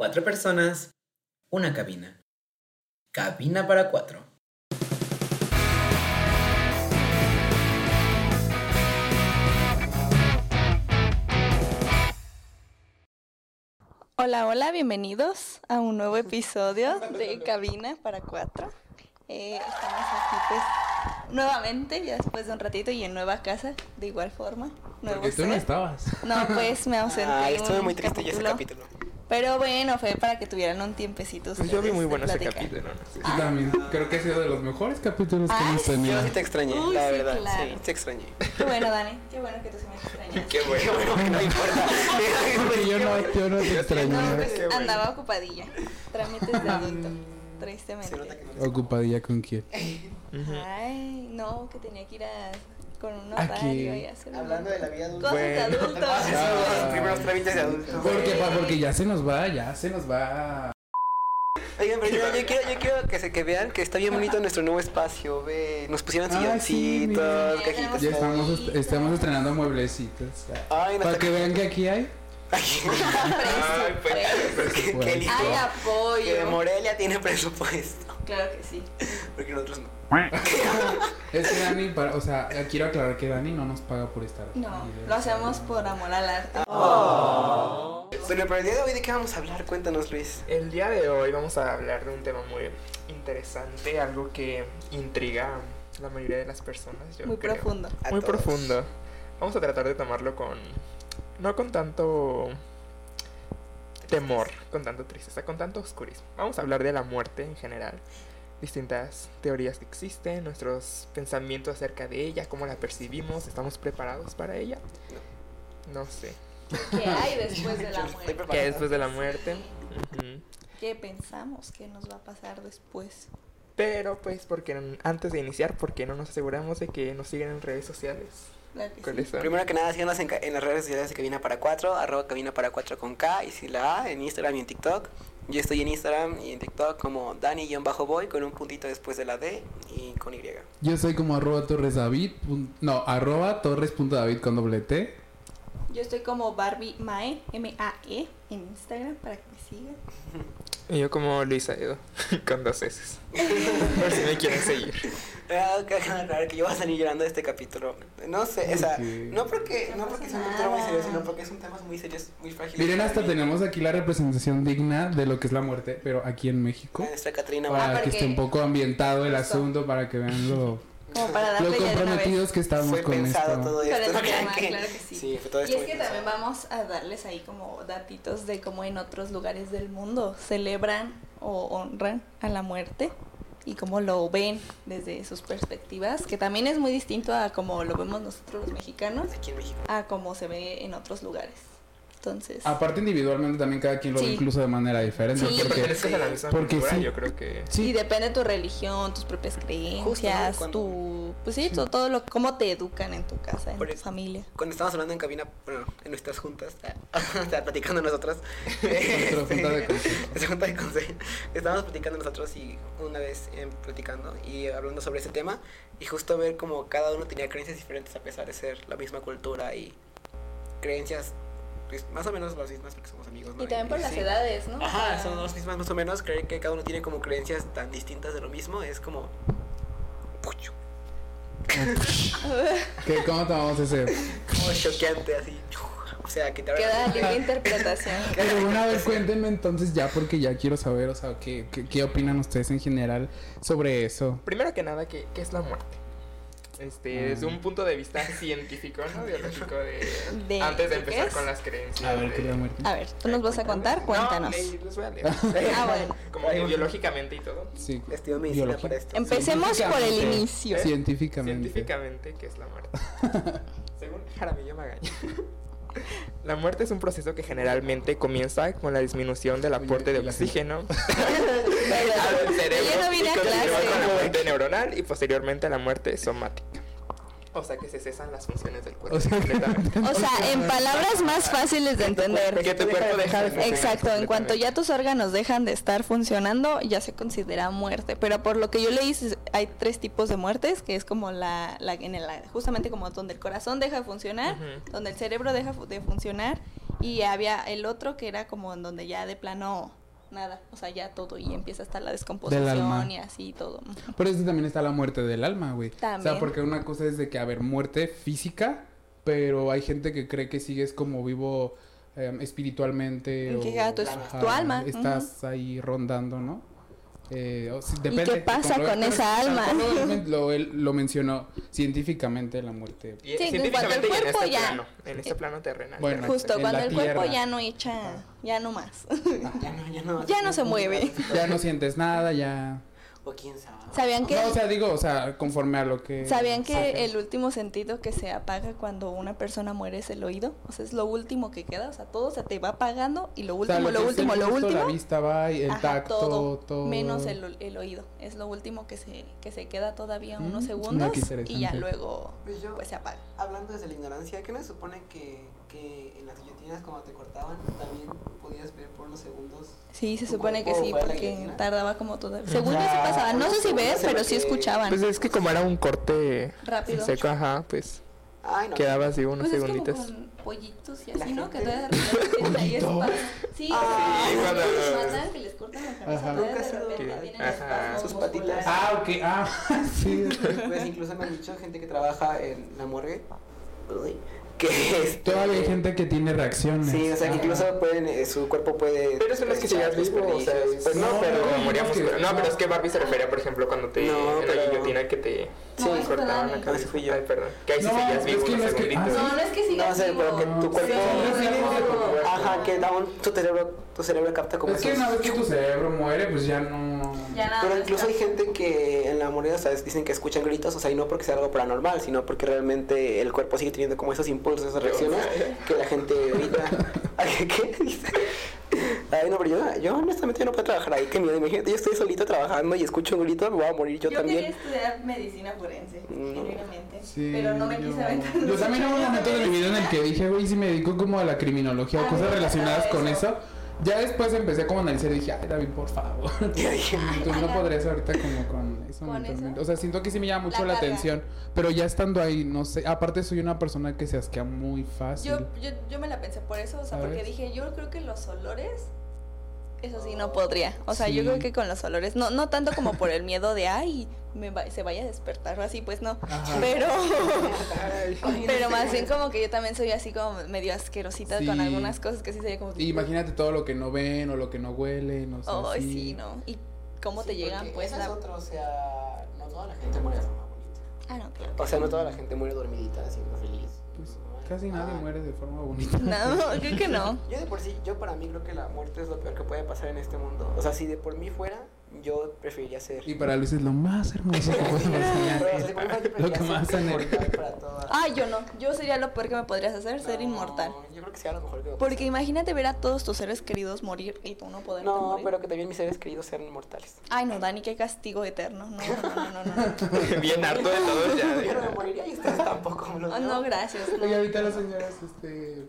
Cuatro personas, una cabina. Cabina para cuatro. Hola, hola, bienvenidos a un nuevo episodio de Cabina para Cuatro. Eh, estamos aquí pues nuevamente, ya después de un ratito y en nueva casa, de igual forma. Nuevo Porque tú no set. estabas. No, pues me ausenté. Ay, estuve muy triste yo ese capítulo. Pero bueno, fue para que tuvieran un tiempecito. Pues yo vi muy bueno ese capítulo, no. Yo también creo que ha sido de los mejores capítulos que Ah, hemos sí. tenido. Yo sí te extrañé, Uy, la sí, verdad. claro. Sí, te extrañé. Qué bueno, Dani. Qué bueno que tú sí me extrañas. Qué bueno, que no importa. Porque yo no, yo no te extrañé. No, pues Qué bueno. andaba ocupadilla. Trámites de adulto. Se Tristemente. nota que no Ocupadilla con quién. Ay, no, que tenía que ir a, con un ¿A notario y hacer Hablando de la vida adulta. cosas de Bueno. adultos. Ah, los primeros trámites de adulto. Porque, pa- porque ya se nos va, ya se nos va. Oigan, pero yo, yo quiero, yo quiero que, se, que vean que está bien bonito nuestro nuevo espacio. Ve, nos pusieron Ah, sí, silloncitos, mira. cajitas. Ya estamos, est- estamos estrenando mueblecitos. Ay, no Para que vean que aquí hay. Ay, pues, que, que lindo. Ay, Que apoyo. Morelia tiene presupuesto. Claro que sí. Porque nosotros no. Es que Dani, para, o sea, quiero aclarar que Dani no nos paga por estar aquí. No, lo hacemos por amor al arte. Bueno, pero el día de hoy, ¿de qué vamos a hablar? Cuéntanos, Luis. El día de hoy vamos a hablar de un tema muy interesante, algo que intriga a la mayoría de las personas. Yo Muy creo. profundo. A Muy todos. profundo. Vamos a tratar de tomarlo con. No con tanto. temor, con tanto tristeza, con tanto oscurismo. Vamos a hablar de la muerte en general. Distintas teorías que existen, nuestros pensamientos acerca de ella, cómo la percibimos, estamos preparados para ella. No sé. ¿Qué hay después de la muerte? ¿Qué después de la muerte? ¿Qué pensamos que nos va a pasar después? Pero pues porque antes de iniciar, porque no nos aseguramos de que nos sigan en redes sociales? Claro que ¿Cuáles sí. son? Primero que nada, síganos en, en las redes sociales de Cabina para 4, arroba Cabina para 4 con K y si la A, en Instagram y en TikTok. Yo estoy en Instagram y en TikTok como Dani-Boy con un puntito después de la D y con Y. Yo soy como arroba torres David. No, arroba torres.david con doble T. Yo estoy como Barbie Mae, M-A-E, en Instagram para que me sigan. Y yo como Luisa Edo, con dos S. Por si me quieren seguir. Ah, que aclarar que yo voy a salir llorando de este capítulo. No sé, o sea, no porque, no porque sea un tema muy serio, sino porque es un tema muy serio, muy frágil. Miren, hasta tenemos aquí la representación digna de lo que es la muerte, pero aquí en México. Nuestra Catrina Para Ah, que esté un poco ambientado el asunto, para que vean lo, Como para lo darle ya de una vez. comprometidos que estamos fue con pensado esto. todo Para esto. el ¿no crean tema, que- claro que sí. Sí, fue todo Y es que también vamos a darles ahí como datitos de cómo en otros lugares del mundo celebran o honran a la muerte y cómo lo ven desde sus perspectivas, que también es muy distinto a como lo vemos nosotros los mexicanos, Aquí en México. a cómo se ve en otros lugares. Entonces, Aparte individualmente también cada quien lo ve Sí. incluso de manera diferente. Sí. Porque la misma Porque sí. yo creo que... y sí, depende de tu religión, tus propias creencias, cuando- tu, pues sí, todo, todo lo, cómo te educan en tu casa, en Por tu eso. familia. Cuando estábamos hablando en cabina, bueno, en nuestras juntas, o sea, platicando nosotros. Nuestra junta de consejo. Nuestra junta de consejo. Estábamos platicando nosotros y una vez eh, platicando y hablando sobre ese tema y justo ver como cada uno tenía creencias diferentes a pesar de ser la misma cultura y creencias pues, más o menos las mismas porque somos amigos. ¿no? Y también por las sí. edades, ¿no? Ajá, son las mismas más o menos. Creer que cada uno tiene como creencias tan distintas de lo mismo es como. Pucho. ¿qué- ¿cómo tomamos ese? Como choqueante así. O sea, que te Queda la- libre interpretación. Pero bueno, a ver, cuéntenme entonces ya porque ya quiero saber, o sea, ¿qué, qué, qué opinan ustedes en general sobre eso? Primero que nada, ¿qué, qué es la muerte? Este, Mm. desde un punto de vista científico, ¿no? Biológico de... De- antes de ¿de qué empezar es? con las creencias. A ver, de- ¿qué es la muerte? A ver, ¿tú nos vas a contar? Cuéntanos. No, le- les voy a leer. Ah, bueno. Como que biológicamente y todo. Sí, Estudio medicina biología. para esto. Empecemos por el inicio. Científicamente. Científicamente, ¿qué es la muerte? Según Jaramillo Magaña. La muerte es un proceso que generalmente comienza con la disminución del aporte de oxígeno al cerebro y con la muerte neuronal y posteriormente la muerte somática. O sea que se cesan las funciones del cuerpo O sea, completamente. O sea, en palabras más fáciles de entender. Que tu cuerpo deja de funcionar Exacto, en cuanto ya tus órganos dejan de estar funcionando, ya se considera muerte. Pero por lo que yo leí, hay tres tipos de muertes, que es como la, la, en el, justamente como donde el corazón deja de funcionar, donde el cerebro deja de funcionar Y había el otro que era como en donde ya de plano nada, o sea, ya todo y empieza hasta la descomposición alma. y así todo. Por eso también está la muerte del alma, güey. O También. sea, porque una cosa es de que, a ver, muerte física, pero hay gente que cree que sigues como vivo eh, espiritualmente. Que o- tu- ajá, tu alma, Estás ahí rondando, ¿no? Eh, o si- depende. qué pasa con pero esa alma? Lo, él- lo, mencionó científicamente la muerte. Y- Sí, científicamente el y en cuerpo este ya- plano, en este plano terrenal. Bueno, Justo en cuando el cuerpo tierra. ya no echa, ya no más. Ya no, ya no. Ya no se mueve. Ya no sientes nada, ya. O quién sabe. ¿Sabían que No, o sea, digo, o sea, conforme a lo que. ¿Sabían que el último sentido que se apaga cuando una persona muere es el oído? O sea, es lo último que queda, o sea, todo se te va apagando y lo O sea, último, lo, es último, lo último. La vista va, y el Ajá, tacto, todo, todo. menos el, el oído. Es lo último que se, que se queda todavía unos Mm, segundos y ya luego Pues yo- pues se apaga. Hablando desde la ignorancia, ¿qué se supone que, que en las guillotinas cuando te cortaban también podías ver por unos segundos? Sí, se ¿Tu supone que sí, la porque tardaba como todo. Según yo sí pasaba. No sé si ves, pero sí escuchaban. Pues es que como era un corte Rápido. seco, ajá, pues Ay, no. quedaba así unos Pues es como segunditos. con pollitos y La así, ¿no? Que de repente ahí espacio. Sí, Ah, sí, cuando- los que les cortan la cabeza, de repente que- tienen ajá. espasmos Sus patitas. Ah, ok, ah, sí. Pues incluso me han dicho gente que trabaja en la morgue que este, Todavía hay gente que tiene reacciones. Sí, o sea, que incluso pueden, eh, su cuerpo puede. Pero eso no es que sigas vivo, o sea, pues no, No, pero no, moríamos. es que- no, pero es que Barbie se refería, por ejemplo, cuando te No, en la pero- guillotina que te No, Sí, cortaban la cabeza. Fui yo. Ay, perdón. Que ahí sí No, seguías es vivo que unos no es que- segunditos. ah, No, no es que sigas No sé, pero que vivo. tu cuerpo- Sí, Sí, Ajá, que da un, tu cerebro, tu cerebro capta como Es que una vez que tu cerebro muere, pues ya no. Ya nada Pero incluso hay gente que en la moneda, ¿sabes? Dicen que escuchan gritos, o sea, y no porque sea algo paranormal, sino porque realmente el cuerpo sigue teniendo como esos impulsos, esas reacciones que la gente ahorita... Ay, ¿Qué dice? Ay, no, pero yo, yo honestamente yo no puedo trabajar ahí, qué miedo. Imagínate, yo estoy solito trabajando y escucho un grito, me voy a morir yo, Yo también. quería estudiar medicina forense, Mm. genuinamente. Sí, pero no me yo- quise aventar. Yo también hubo un momento de mi vida en el que dije, güey, si me dedico como a la criminología o A mí cosas relacionadas con eso. eso. Ya después empecé como a analizar y dije, ay, David, por favor. Entonces no podrías ahorita como con eso ¿Con eso? O sea, siento que sí me llama mucho La la, atención. Pero ya estando ahí, no sé. Aparte soy una persona que se asquea muy fácil. Yo, yo, yo me la pensé por eso, o sea, porque ¿Sabes? dije, yo creo que los olores, eso sí no podría. O sea, yo creo que con los olores, no, no tanto como por el miedo de, ay, me va- se vaya a despertar o así, pues no. Ajá. Pero, pero más bien como que yo también soy así como medio asquerosita con algunas cosas que sí sería como que, Y imagínate todo lo que no ven o lo que no huelen. O sea, Ay, sí. sí, no. Y cómo te llegan, pues, la... otro, o sea, no toda la gente muere de forma bonita. Ah, no, claro. O sea, no toda la gente muere dormidita, siendo feliz. Pues casi nadie Ah. muere de forma bonita. No, creo que no. Yo de por sí, yo para mí creo que la muerte es lo peor que puede pasar en este mundo. O sea, si de por mí fuera, yo preferiría ser. Y para Luis es lo más hermoso que puede pasar. Lo que más para Ay, yo no. Yo sería lo peor que me podrías hacer, ser inmortal. Yo creo que sea lo mejor que me Porque imagínate ver a todos tus seres queridos morir y tú no poder No, morir. pero que también mis seres queridos sean inmortales. Ay, no, Dani, qué castigo eterno. No, no, no, no, no. Bien harto de todo ya. Yo no me moriría y ustedes tampoco me lo Ah, no, gracias. no. Oye, ahorita las señoras, este.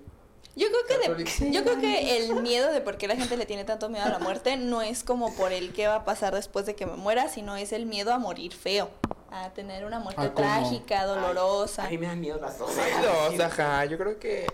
Yo creo que de- yo creo que el miedo de por qué la gente le tiene tanto miedo a la muerte no es como por el qué va a pasar después de que me muera, sino es el miedo a morir feo, a tener una muerte ¿A cómo? trágica, dolorosa. A mí me dan miedo las dos. Ay, dos, ajá. Yo creo que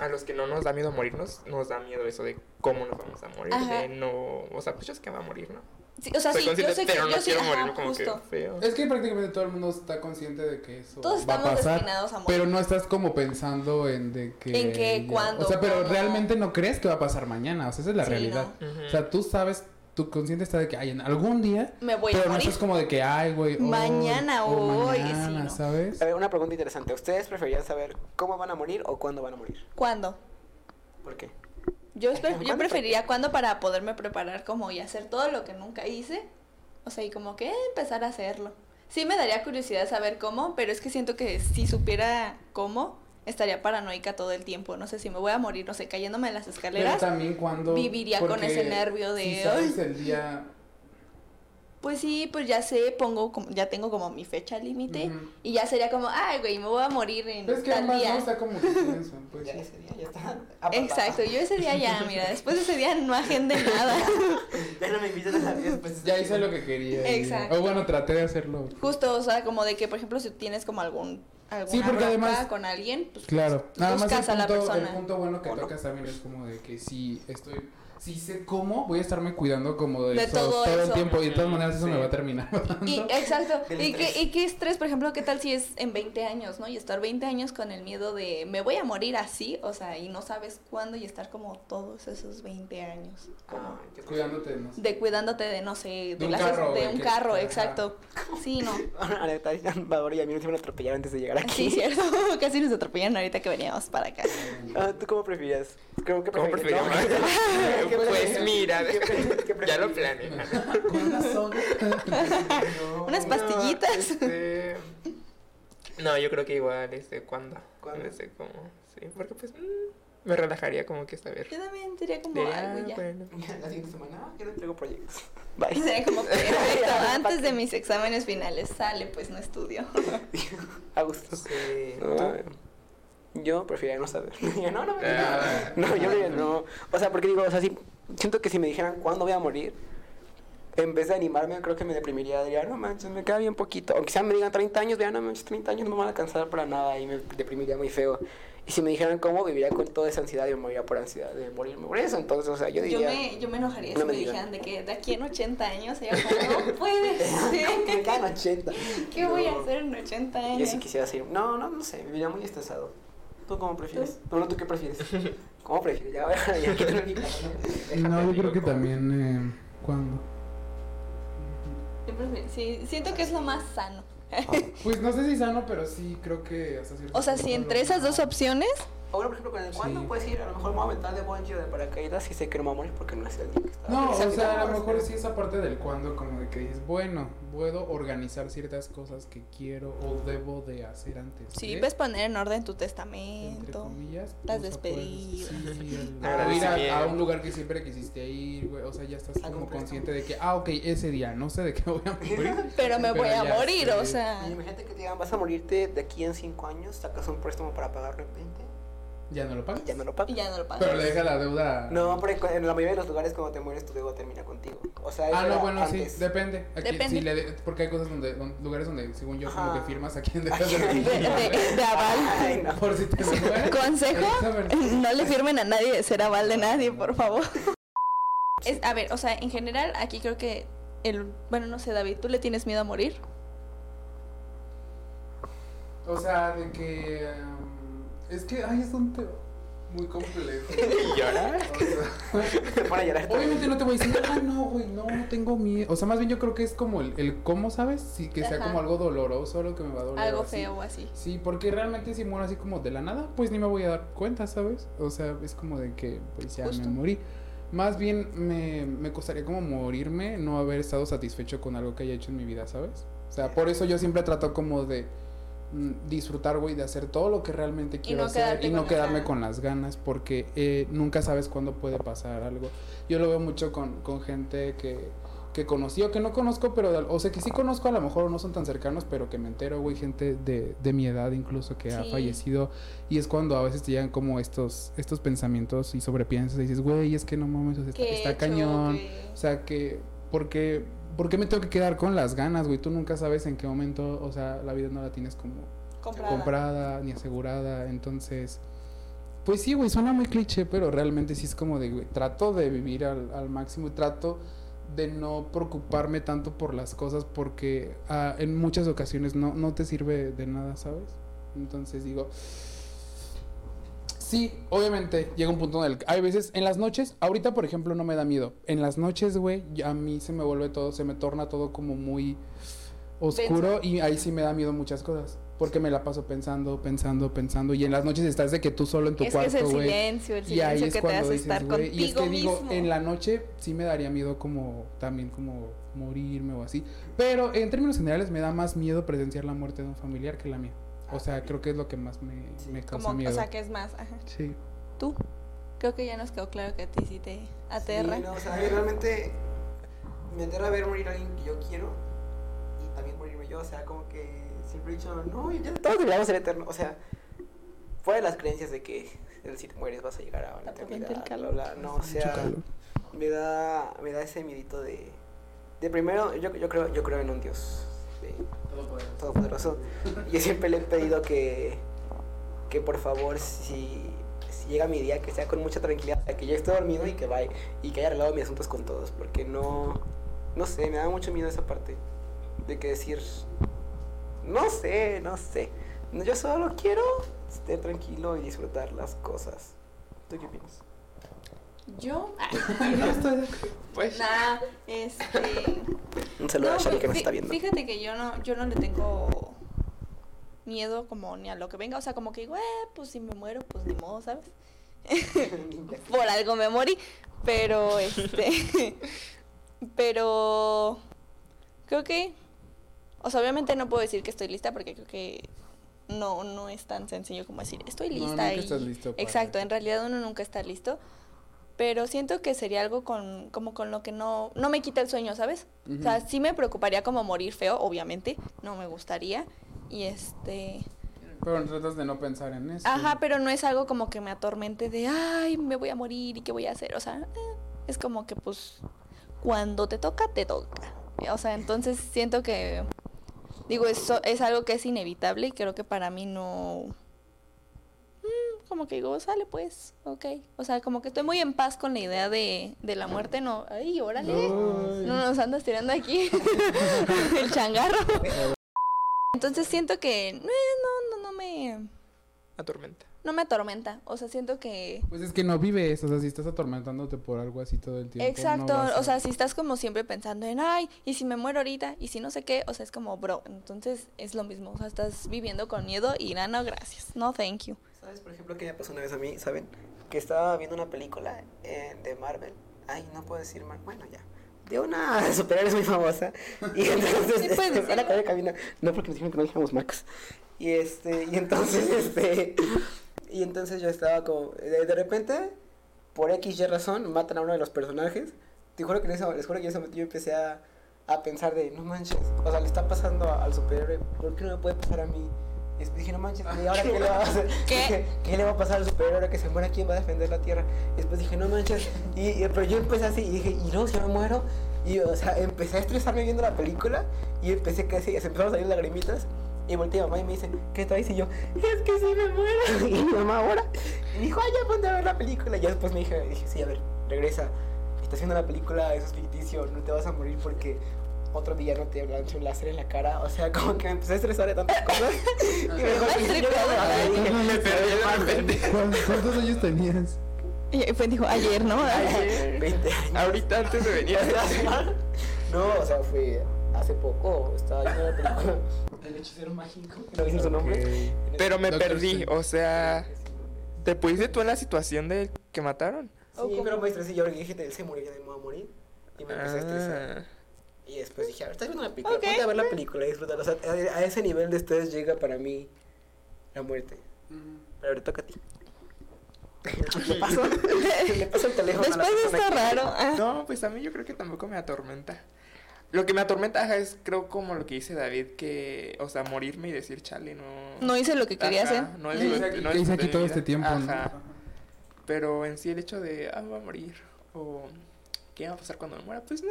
a los que no nos da miedo morirnos, nos da miedo eso de cómo nos vamos a morir, Ajá. de no, o sea, pues yo sé que va a morir, ¿no? Sí, o sea, Soy sí, yo consciente, sé que pero no yo sí, quiero ajá, morirme como justo. que feo. Es que prácticamente todo el mundo está consciente de que eso Todos va a estamos pasar. destinados a morir. Pero no estás como pensando en de que. En qué, ya- cuándo, O sea, pero cómo. realmente no crees que va a pasar mañana. O sea, esa es la Sí, realidad. no. O sea, tú sabes, tu consciente está de que ay, en algún día. Me voy pero a no morir. estás como de que, ay, güey. Mañana, o hoy, sí, mañana, no. ¿sabes? A ver, una pregunta interesante. ¿Ustedes preferían saber cómo van a morir o cuándo van a morir? ¿Cuándo? ¿Por qué? Yo, espe- yo ¿Cuándo preferiría cuándo para poderme preparar como y hacer todo lo que nunca hice. O sea, y como que empezar a hacerlo. Sí me daría curiosidad saber cómo, pero es que siento que si supiera cómo, estaría paranoica todo el tiempo. No sé si me voy a morir, no sé, cayéndome de las Pero escaleras. también cuando. viviría con ese nervio de, Si sabes el día. Pues sí, pues ya sé, pongo, como, ya tengo como mi fecha límite y ya sería como, ay, güey, me voy a morir en Es que tal además día. no está como que pienso, pues Ya sí. ese día ya está. apartado. Exacto, yo ese día ya, mira, después de ese día no agende nada. Ya no me invitan a la vida después. Ya hice lo que quería. y- Exacto. O bueno, traté de hacerlo. Justo, o sea, como de que, por ejemplo, si tienes como algún alguna Sí, porque además- con alguien, pues Claro, nada más el buscas a la punto, el persona. punto bueno que tocas también es como de que si estoy, si sé cómo, voy a estarme cuidando como de, De eso todo el eso. tiempo y de todas maneras eso Sí. me va a terminar. Y, exacto. ¿Y qué, estrés. y qué estrés, por ejemplo, qué tal si es en 20 años, ¿no? Y estar 20 años con el miedo de me voy a morir así, o sea, y no sabes cuándo y estar como todos esos 20 años. Como Ah, que- Cuidándote, no sé. de cuidándote de, no sé, de, un las- carro, de un que- carro, ajá. exacto. Sí, no. Bador y a mí nos iban a atropellar antes de llegar aquí. Sí, cierto. Casi nos atropellaron ahorita que veníamos para acá. Ah, ¿Tú cómo prefieres? Creo que ¿Cómo No, ¿qué pues mira, ¿Qué prefieres? ¿Qué ya lo planeé. Con. No. Unas pastillitas. Este, No, yo creo que igual, este, ¿cuándo? ¿Cuándo? Este, como, sí, porque pues mm, me relajaría como que saber. Yo también sería como algo ah, ya. bueno. La siguiente semana, ah, yo no entrego proyectos. Bye. Sería como perfecto. Antes de mis exámenes finales sale, pues no estudio. A gusto. Sí. No, yo preferiría no saber. no, no, no. Ah. No, yo preferiría no. O sea, porque digo, o sea, sí, siento que si me dijeran cuándo voy a morir, en vez de animarme, creo que me deprimiría. Diría, no manches, me queda bien poquito. O quizás me digan 30 años, vean, no manches, 30 años no me van a alcanzar para nada y me deprimiría muy feo. Y si me dijeran cómo, viviría con toda esa ansiedad y me moriría por ansiedad de morirme por eso. Entonces, o sea, yo Yo diría. me, yo me enojaría No si me me dijeran de que de aquí en 80 años como, no puede me ser. quedan 80. ¿Qué voy a hacer en 80 Yo años? sí quisiera ser. No, no, no sé, viviría muy estresado. ¿Tú cómo prefieres? No, no, ¿tú qué prefieres? ¿Cómo prefieres? Ya, ya, micrófono. No, yo creo que también, eh, prefiero- sí, siento que es lo más sano. Pues no sé si sano, pero sí creo que hasta cierto O sea, si entre esas dos opciones, Ahora, por ejemplo, con el cuándo Sí. puedes ir, a lo mejor me voy a aventar de bungee o de paracaídas y sé que no me voy a morir porque no es el día que está. No, o sea, a lo mejor sí esa parte del cuándo, como de que dices, bueno, puedo organizar ciertas cosas que quiero o debo de hacer antes. sí, de, ves poner en orden tu entre testamento. comillas, las o sea, puedes- despedidas. sí, el- Ah, o ir a, un lugar que siempre quisiste ir, güey, o sea, ya estás como consciente de que, ah, ok, ese día, no sé de qué voy a morir. Pero me Pero voy a morir, sé. o sea. Y imagínate que te digan, vas a morirte de aquí en 5 años, sacas un préstamo para pagarlo en 20 Ya no lo pagas. ya no lo Y pagas. ya no lo pagas. Pero le deja la deuda. No, pero en la mayoría de los lugares cuando te mueres tu deuda termina contigo. O sea, Ah, no, bueno, antes. sí, depende. Aquí, Depende. sí, le de- porque hay cosas donde, don- lugares donde, según yo, como que firmas a quien dejas de De, de- de aval. Ay, no. Por si te mueres. Consejo, no le firmen a nadie de ser aval de nadie, por favor. Es, a ver, o sea, en general, aquí creo que el, bueno, no sé, David, ¿tú le tienes miedo a morir? O sea, de que. um, es que, ay, es un tema muy complejo. ¿Y llorar? O sea, Te pone a llorar. obviamente no te voy a decir, ah, no, güey, no, no tengo miedo. O sea, más bien yo creo que es como el, el cómo, ¿sabes? Sí, que sea Ajá. como algo doloroso, lo que me va a doler. Algo así. feo o así. Sí, porque realmente si muero así como de la nada, pues ni me voy a dar cuenta, ¿sabes? O sea, es como de que pues ya Justo. me morí. Más bien me, me costaría como morirme, no haber estado satisfecho con algo que haya hecho en mi vida, ¿sabes? O sea, por eso yo siempre trato como de disfrutar, güey, de hacer todo lo que realmente quiero no hacer y no quedarme con las ganas, porque eh, nunca sabes cuándo puede pasar algo. Yo lo veo mucho con, con gente que, que conocí o que no conozco, pero, o sea, que sí conozco, a lo mejor no son tan cercanos, pero que me entero, güey, gente de, de mi edad incluso que ha fallecido. Y es cuando a veces te llegan como estos, estos pensamientos y sobrepiensas y dices, güey, es que no mames, o sea, está, cañón. ¿Qué- O sea, que, porque, ¿por qué me tengo que quedar con las ganas, güey? Tú nunca sabes en qué momento, o sea, la vida no la tienes como comprada? comprada ni asegurada, entonces... Pues sí, güey, suena muy cliché, pero realmente sí es como de, güey, trato de vivir al, al máximo y trato de no preocuparme tanto por las cosas porque ah, en muchas ocasiones no, no te sirve de nada, ¿sabes? Entonces digo, sí, obviamente llega un punto en el que hay veces, en las noches, ahorita por ejemplo no me da miedo, en las noches, güey, a mí se me vuelve todo, se me torna todo como muy oscuro y ahí sí me da miedo muchas cosas. Porque me la paso pensando, pensando, pensando. Y en las noches estás de que tú solo en tu Es que es el cuarto, silencio, el Y ahí silencio es que te hace dices, estar güey. contigo Y es que digo, en la noche sí me daría miedo como también como morirme o así. Pero en términos generales me da más miedo presenciar la muerte de un familiar que la mía. O sea, creo que es lo que más me, me causa Como, miedo. o sea, que es más, ajá. Sí. ¿Tú? Creo que ya nos quedó claro que a ti sí te aterra. Sí, no, o sea, a mí realmente meter a ver morir a alguien que yo quiero y también morirme yo. O sea, como que siempre he dicho, no, ya todos deberíamos ser eternos. O sea, fuera de las creencias de que si te mueres vas a llegar a tormenta eternidad. bla, bla, No, o sea, me da, me da ese miedito de, de primero, yo, yo, creo, yo creo en un Dios todopoderoso. Y yo siempre le he pedido que, que por favor, si, si llega mi día, que sea con mucha tranquilidad, que yo esté dormido y que vaya, y que haya arreglado mis asuntos con todos, porque no, no sé, me da mucho miedo esa parte de que decir, no sé, no sé, yo solo quiero estar tranquilo y disfrutar las cosas. ¿Tú qué opinas? Yo, Pues, nada, este... Un saludo a No, Shari que nos está viendo. Fíjate que yo no, yo no le tengo miedo como ni a lo que venga, o sea, como que digo, eh, pues si me muero, pues ni modo, ¿sabes? Por algo me morí, pero este, pero creo que, o sea, obviamente no puedo decir que estoy lista porque creo que no, no es tan sencillo como decir, estoy No, lista. nunca y... estás listo Exacto, en realidad uno nunca está listo. Pero siento que sería algo con, como con lo que no, no me quita el sueño, ¿sabes? O sea, sí me preocuparía como morir feo, obviamente, no me gustaría. Y este... Pero tratas de no pensar en eso. Ajá, pero no es algo como que me atormente de, ay, me voy a morir y qué voy a hacer. O sea, eh, es como que pues cuando te toca, te toca. O sea, entonces siento que, digo, eso es algo que es inevitable y creo que para mí no... mm, Como que digo, sale pues, ok. O sea, como que estoy muy en paz con la idea de, de la muerte, no. Ay, órale. Ay. No nos andas tirando aquí el changarro. Entonces siento que eh, no, no, no me, atormenta. no me atormenta. O sea, siento que Pues es que no vives, o sea, si estás atormentándote por algo así todo el tiempo. Exacto, a- o sea, si estás como siempre pensando en, ay, y si me muero ahorita, y si no sé qué, o sea, es como, bro, entonces es lo mismo, o sea, estás viviendo con miedo y no, no, gracias, no, thank you. ¿Sabes, por ejemplo, qué me pasó una vez a mí? ¿Saben? Que estaba viendo una película eh, de Marvel. Ay, no puedo decir Marvel. Bueno, ya. De una superhéroe muy famosa. Y entonces. Sí, este, a camino. No, porque nos dijeron que no dijéramos marcas. Y este. Y entonces, este. Y entonces yo estaba como. De, de repente, por X y razón, matan a uno de los personajes. Te juro que en les juro que en ese momento yo empecé a, a pensar de, no manches, o sea, le está pasando a- al superhéroe, ¿por qué no me puede pasar a mí? Y después dije, no manches, ¿y ahora qué le va a hacer? ¿Qué? Dije, ¿qué le va a pasar al superhéroe ahora que se muera? ¿Quién va a defender la tierra? Y después dije, no manches, y, y- pero yo empecé así, y dije, ¿y luego si me muero? Y, o sea, empecé a estresarme viendo la película, y empecé casi, se empezaron a salir lagrimitas, y volteé a mi mamá y me dice, ¿qué traes? Y yo, es que si me muero. Y mi mamá ahora, y dijo, ay, ya ponte a ver la película. Y ya después me dije, dije, sí, a ver, regresa. Estás viendo la película, eso es ficticio, no te vas a morir porque otro día no te lanzó un láser en la cara. O sea, como que me empecé a estresar de tantas cosas. y mejor dije, dije. ¿Cuántos, años tenías? Y fue, dijo, ayer, ¿no? Ayer. 20 años. Ahorita antes de venir. No, o sea, fue hace poco. Estaba viendo la película. El hechicero mágico. No dice su nombre. Pero me Doctor perdí, o sea, ¿te pusiste tú en la situación de que mataron? Sí, pero me estresé. Yo dije, él se murió, ya me voy a morir. Y me empecé a estresar. Y después dije, a ver, estás viendo una película, Ok. ponte a ver la película y disfrutar. O sea, a, a ese nivel de estrés llega para mí la muerte. Pero ahora toca a ti. ¿Le paso? Le paso el teléfono a la Después persona está raro. ah. No, pues a mí yo creo que tampoco me atormenta. Lo que me atormenta ajá, es, creo, como lo que dice David, que, o sea, morirme y decir, chale, no. No hice lo que quería Ajá, hacer. No es, ¿Qué lo- hice aquí, no es hice aquí todo este tiempo? no? Ajá. Pero en sí el hecho de, ah, voy a morir, o qué va a pasar cuando me muera, pues no.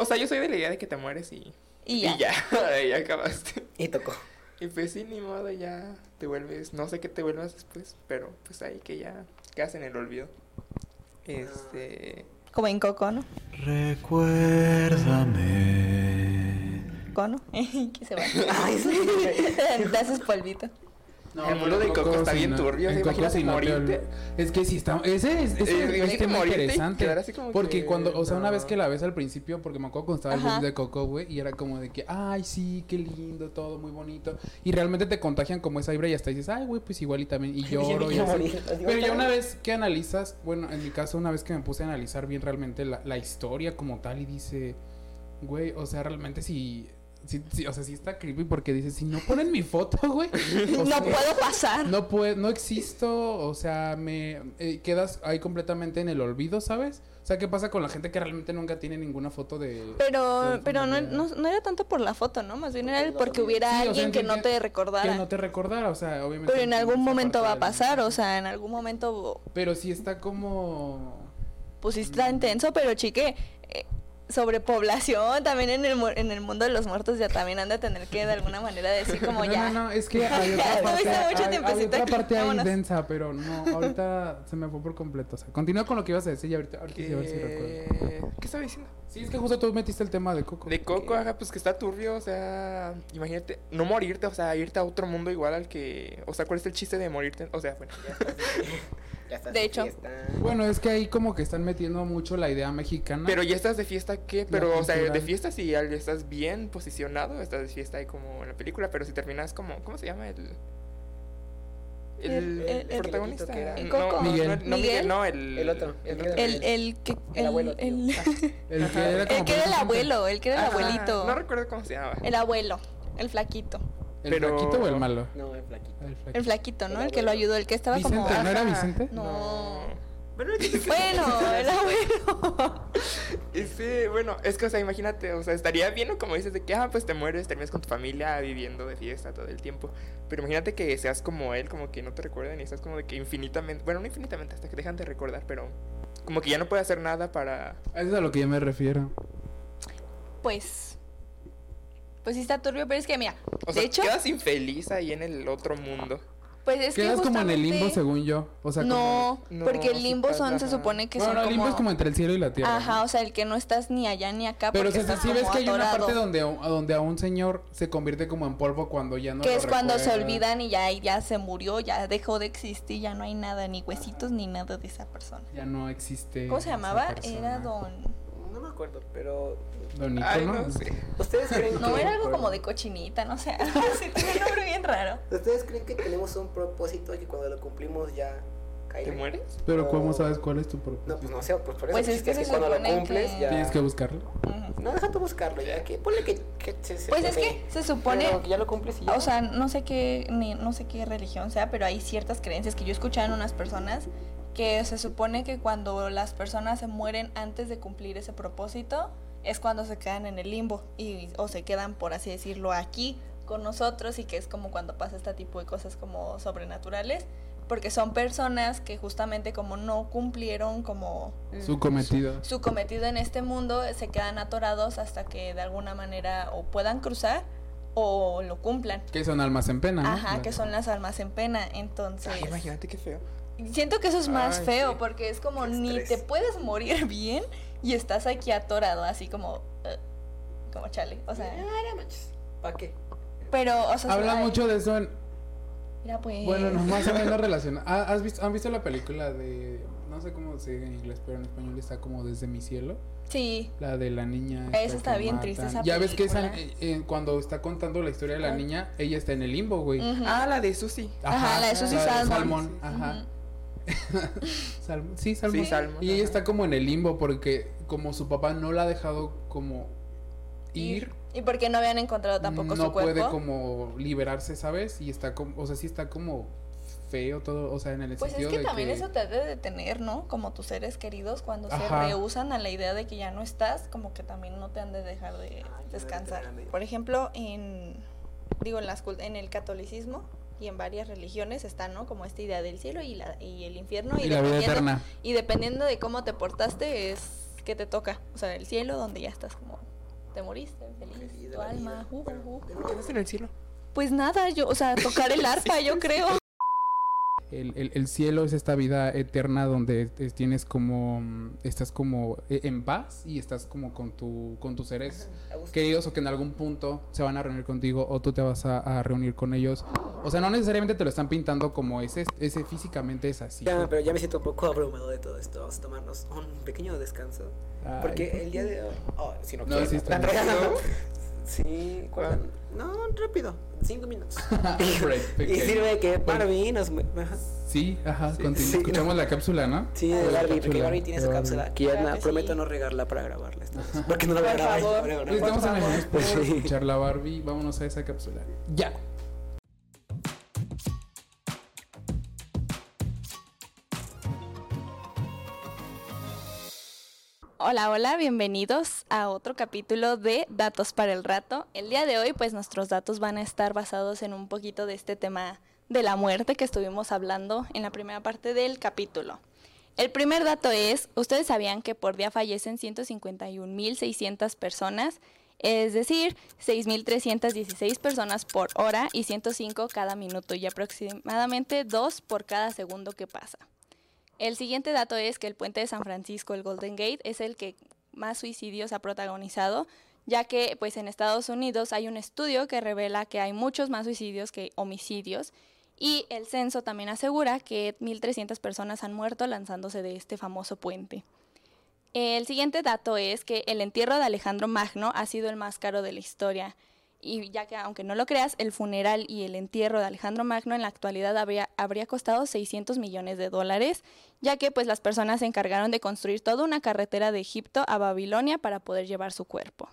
O sea, yo soy de la idea de que te mueres y, Y ya. y ya, y ya acabaste. Y tocó. Y pues sí, ni modo, ya te vuelves, no sé qué te vuelvas después, pero pues ahí que ya quedas en el olvido. Este... Como en Coco, ¿no? Recuérdame. Coco, ¿no? que se va. Ay, sí. Te haces polvito. El mundo de Coco está bien no- turbio, en ¿se Coco imaginas no morirte? Es que sí está. Ese es, ese Eh, es tema y interesante. quedar así como Porque que, cuando, o sea, una vez no. que la ves al principio, porque me acuerdo cuando estaba el Ajá. boom de Coco, güey, y era como de que, ay, sí, qué lindo, todo muy bonito. Y realmente te contagian como esa vibra y hasta dices, ay, güey, pues igual y también. Y lloro y así. Pero ya una vez que analizas, bueno, en mi caso, una vez que me puse a analizar bien realmente la, la historia como tal y dice, güey, o sea, realmente si, sí, sí, o sea, sí está creepy porque dices, si no ponen mi foto, güey. no sea, puedo pasar. No puedo, no existo, o sea, me eh, quedas ahí completamente en el olvido, ¿sabes? O sea, ¿qué pasa con la gente que realmente nunca tiene ninguna foto de... Pero, de pero no, no, no era tanto por la foto, ¿no? Más bien era el porque hubiera Sí, o sea, alguien que no te recordara. Que no te recordara, o sea, obviamente... Pero en algún momento va a pasar, o sea, en algún momento Pero sí está como... pues sí está intenso, pero chique, sobrepoblación también en el, en el mundo de los muertos ya también han de tener que de alguna manera decir como no, ya. no, no, es que hay otra parte, tuviste mucho hay- hay, otra parte ahí densa, pero no, ahorita se me fue por completo. O sea, continúa con lo que ibas a decir y ahorita, ahorita sí, a ver si recuerdo. ¿Qué, ¿Qué estaba diciendo? Sí, es que justo tú metiste el tema de Coco. De Coco, ajá, pues que está turbio, o sea, imagínate, no morirte, o sea, irte a otro mundo igual al que, o sea, ¿cuál es el chiste de morirte? O sea, bueno, Ya ya estás De hecho. fiesta. Bueno, es que ahí como que están metiendo mucho la idea mexicana. pero ya estás de fiesta, ¿qué? Pero, o sea, de fiesta si ya estás bien posicionado, estás de fiesta ahí como en la película, pero si terminas como, ¿cómo se llama el... El, El- el- el- protagonista que era- El No, Coco. no, Miguel. no, no, Miguel, Miguel. no, el... El otro, el que- El, el que El abuelo, el, el que era el que era el presidente. abuelo, el que era el abuelito. No recuerdo cómo se llamaba. El abuelo, el flaquito. ¿El pero- flaquito o el malo? No, el flaquito. El flaquito. El flaquito, ¿no? El El que lo ayudó, el que estaba Vicente, como ¿no era. Vicente? No. Bueno, es que- Bueno, el abuelo. Ese, bueno, es que, o sea, imagínate, o sea, estaría bien, ¿no? Como dices, de que, ah, pues te mueres, terminas con tu familia viviendo de fiesta todo el tiempo. Pero imagínate que seas como él, como que no te recuerden y estás como de que infinitamente, bueno, no infinitamente, hasta que dejan de recordar, pero como que ya no puedes hacer nada para... Eso es a lo que yo me refiero. Pues. Pues sí está turbio, pero es que mira, O sea, de hecho, quedas infeliz ahí en el otro mundo. pues es que Quedas como en el limbo, justamente- según yo. O sea, No, No, porque el limbo son, se supone que como... Bueno, son el limbo como... es como entre el cielo y la tierra. Ajá, ¿no? o sea, el que no estás ni allá ni acá Pero o porque sea, estás si ves que hay una parte donde, a- donde a un señor se convierte como en polvo cuando ya no que lo es cuando se olvidan y ya, ya se murió, ya dejó de existir, ya no hay nada, ni huesitos ni nada de esa persona. Ya no existe. ¿Cómo se llamaba? Era don... No me acuerdo, pero. Don Nico, Ay, ¿no? no sé. ¿Ustedes creen No, que.? era algo como de cochinita, no sé, tiene un nombre bien raro. ¿Ustedes creen que tenemos un propósito y que cuando lo cumplimos ya cae? ¿Te mueres? Pero ¿cómo sabes cuál es tu propósito? No, pues no sé, pues por eso Pues es que cuando lo cumples que- ya. Tienes que buscarlo. No, deja tú buscarlo ya. Que ponle que, que se, se Pues es que se supone... Pero que ya lo cumples y ya. O sea, no sé qué, ni- no sé qué religión sea, pero hay ciertas creencias que yo he escuchado en unas personas que se supone que cuando las personas se mueren antes de cumplir ese propósito es cuando se quedan en el limbo y o se quedan por así decirlo aquí con nosotros y que es como cuando pasa este tipo de cosas como sobrenaturales porque son personas que justamente como no cumplieron como Su cometido. su cometido en este mundo se quedan atorados hasta que de alguna manera o puedan cruzar o lo cumplan. Que son almas en pena. ¿no? Ajá, que son las almas en pena. Entonces, Ay, imagínate qué feo. siento que eso es más Ay, feo sí. porque es como Qué ni estrés. te puedes morir bien y estás aquí atorado, así como, eh, como chale. O sea, Ah, no manches. ¿Para qué? pero, o sea, Habla mucho de eso en... Mira, pues. Bueno, no, más o menos relacionado. Ah, ¿Has visto, ¿Han visto la película de... No sé cómo se dice en inglés, pero en español está como Desde mi cielo? Sí, La de la niña. Esa está bien triste, esa Ya ves que esa, eh, eh, cuando está contando la historia de la niña, ella está en el limbo, güey. ujú. Ah, la de Susi. Ajá, la de Susie Salmon. Ajá. Ujú. Salmon. Sí, Salmon. Sí, Salmon, Y ella está como en el limbo porque como su papá no la ha dejado como ir, Y porque no habían encontrado tampoco no su cuerpo. puede como liberarse, ¿sabes? Y está como, o sea, sí está como feo todo, o sea, en el Pues es que de también que eso te debe detener, ¿no? Como tus seres queridos cuando Ajá. se rehusan a la idea de que ya no estás, como que también no te han de dejar de Ay, no descansar. de- Por ejemplo, en digo en las en el catolicismo y en varias religiones está, ¿no? Como esta idea del cielo y la y el infierno y, y la vida eterna. y dependiendo de cómo te portaste es que te toca, o sea, el cielo donde ya estás como te moriste, feliz, tu alma, uh, uh, uh. ¿Qué haces en el cielo? Pues nada, yo, o sea, tocar el arpa, yo creo. El, el- el cielo es esta vida eterna donde tienes como mm, estás como eh, en paz y estás como con tu con tus seres queridos o que en algún punto se van a reunir contigo o tú te vas a, a reunir con ellos. O sea, no necesariamente te lo están pintando como ese, ese físicamente es así. Ya, pero ya me siento un poco abrumado de todo esto. Vamos a tomarnos un pequeño descanso. Ay, Porque ¿por el día de hoy. Oh, si no, No, quieres, sí está ¿están bien. regalando? Sí, ¿cuál? No, rápido, cinco minutos. Break y sirve que Bueno, Barbie nos... Sí, ajá, Sí, continúa. sí, Escuchamos la cápsula, ¿no? Sí, de Barbie, porque cápsula Barbie tiene su Barbie. cápsula. Que ya Claro na- que prometo sí. no regarla para grabarla. esta vez, Porque no la voy a Por grabar. estamos por Sí. escuchar la Barbie. Vámonos a esa cápsula. Ya. Hola, hola, bienvenidos a otro capítulo de Datos para el Rato. El día de hoy, pues nuestros datos van a estar basados en un poquito de este tema de la muerte que estuvimos hablando en la primera parte del capítulo. El primer dato es, ustedes sabían que por día fallecen 151.600 personas, es decir, 6.316 personas por hora y 105 cada minuto y aproximadamente 2 por cada segundo que pasa. El siguiente dato es que el puente de San Francisco, el Golden Gate, es el que más suicidios ha protagonizado, ya que pues en Estados Unidos hay un estudio que revela que hay muchos más suicidios que homicidios y el censo también asegura que 1.300 personas han muerto lanzándose de este famoso puente. El siguiente dato es que el entierro de Alejandro Magno ha sido el más caro de la historia. Y ya que, aunque no lo creas, el funeral y el entierro de Alejandro Magno en la actualidad habría, habría costado 600 millones de dólares, ya que pues las personas se encargaron de construir toda una carretera de Egipto a Babilonia para poder llevar su cuerpo.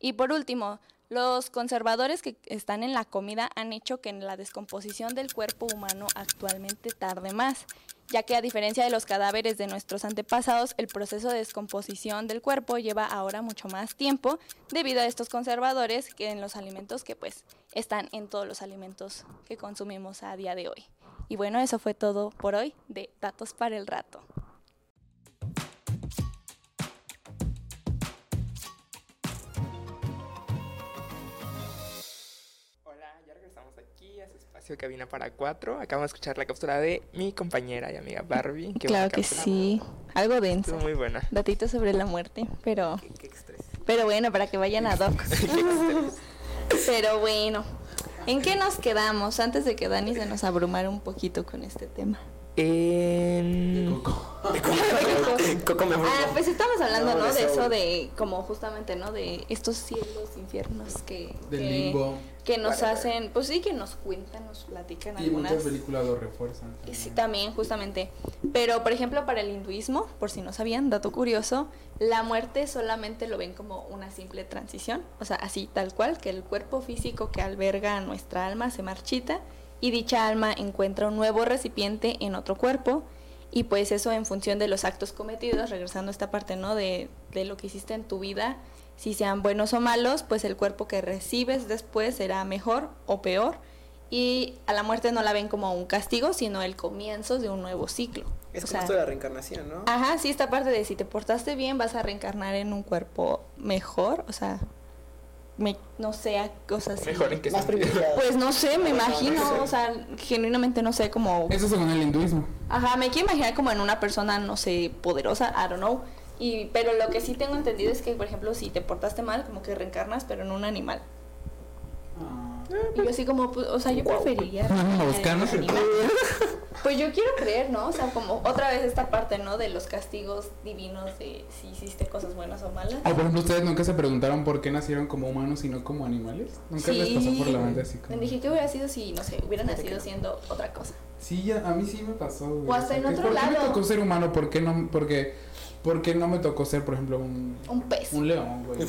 Y por último, los conservadores que están en la comida han hecho que la descomposición del cuerpo humano actualmente tarde más, ya que a diferencia de los cadáveres de nuestros antepasados, el proceso de descomposición del cuerpo lleva ahora mucho más tiempo debido a estos conservadores que en los alimentos que pues están en todos los alimentos que consumimos a día de hoy. Y bueno, eso fue todo por hoy de Datos para el Rato. Espacio Cabina para Cuatro. Acabamos de escuchar la cápsula de mi compañera y amiga Barbie. Qué claro que sí, algo denso. Estuvo muy buena. Datitos sobre la muerte, pero Qué, qué estrés. Pero bueno, para que vayan a Doc. Pero bueno, ¿en qué nos quedamos antes de que Dani se nos abrumara un poquito con este tema? En... Coco. Coco me. Ah, pues estamos hablando, No, ¿no? de De eso de, como justamente, ¿no? De estos cielos, infiernos que... Del que- limbo. Que nos Vale, hacen, pues sí, que nos cuentan, nos platican Y algunas... muchas películas lo refuerzan. Y Sí, también, justamente. Pero, por ejemplo, para el hinduismo, por si no sabían, dato curioso, la muerte solamente lo ven como una simple transición, o sea, así tal cual, que el cuerpo físico que alberga a nuestra alma se marchita y dicha alma encuentra un nuevo recipiente en otro cuerpo y pues eso en función de los actos cometidos, regresando a esta parte, ¿no? De, de lo que hiciste en tu vida, si sean buenos o malos, pues el cuerpo que recibes después será mejor o peor y a la muerte no la ven como un castigo, sino el comienzo de un nuevo ciclo. Es O como sea, esto de la reencarnación, ¿no? Ajá, sí, esta parte de si te portaste bien vas a reencarnar en un cuerpo mejor, o sea, me, no sé, cosas así. Mejor en que Más. Pues no sé, me No, no imagino, sé. o sea, genuinamente no sé cómo... Eso según el hinduismo. Ajá, me quiero imaginar como en una persona, no sé, poderosa, I don't know. Y, pero lo que sí tengo entendido es que, por ejemplo, si te portaste mal, como que reencarnas, pero en un animal. Y yo así como, pues, o sea, yo preferiría... Mosca, ¿no? un animal. Pues yo quiero creer, ¿no? O sea, como otra vez esta parte, ¿no? De los castigos divinos de si hiciste cosas buenas o malas. O por ejemplo, ustedes nunca se preguntaron por qué nacieron como humanos y no como animales. Nunca les pasó por la mente así como. Dije, ¿qué hubiera sido si, no sé, hubiera nacido siendo otra cosa? Sí, ya, a mí sí me pasó. güey. O hasta en sea, otro ¿Por qué me lado. tocó ser humano? ¿Por qué no, porque, por qué no me tocó ser, por ejemplo, un, Un pez. un león, güey?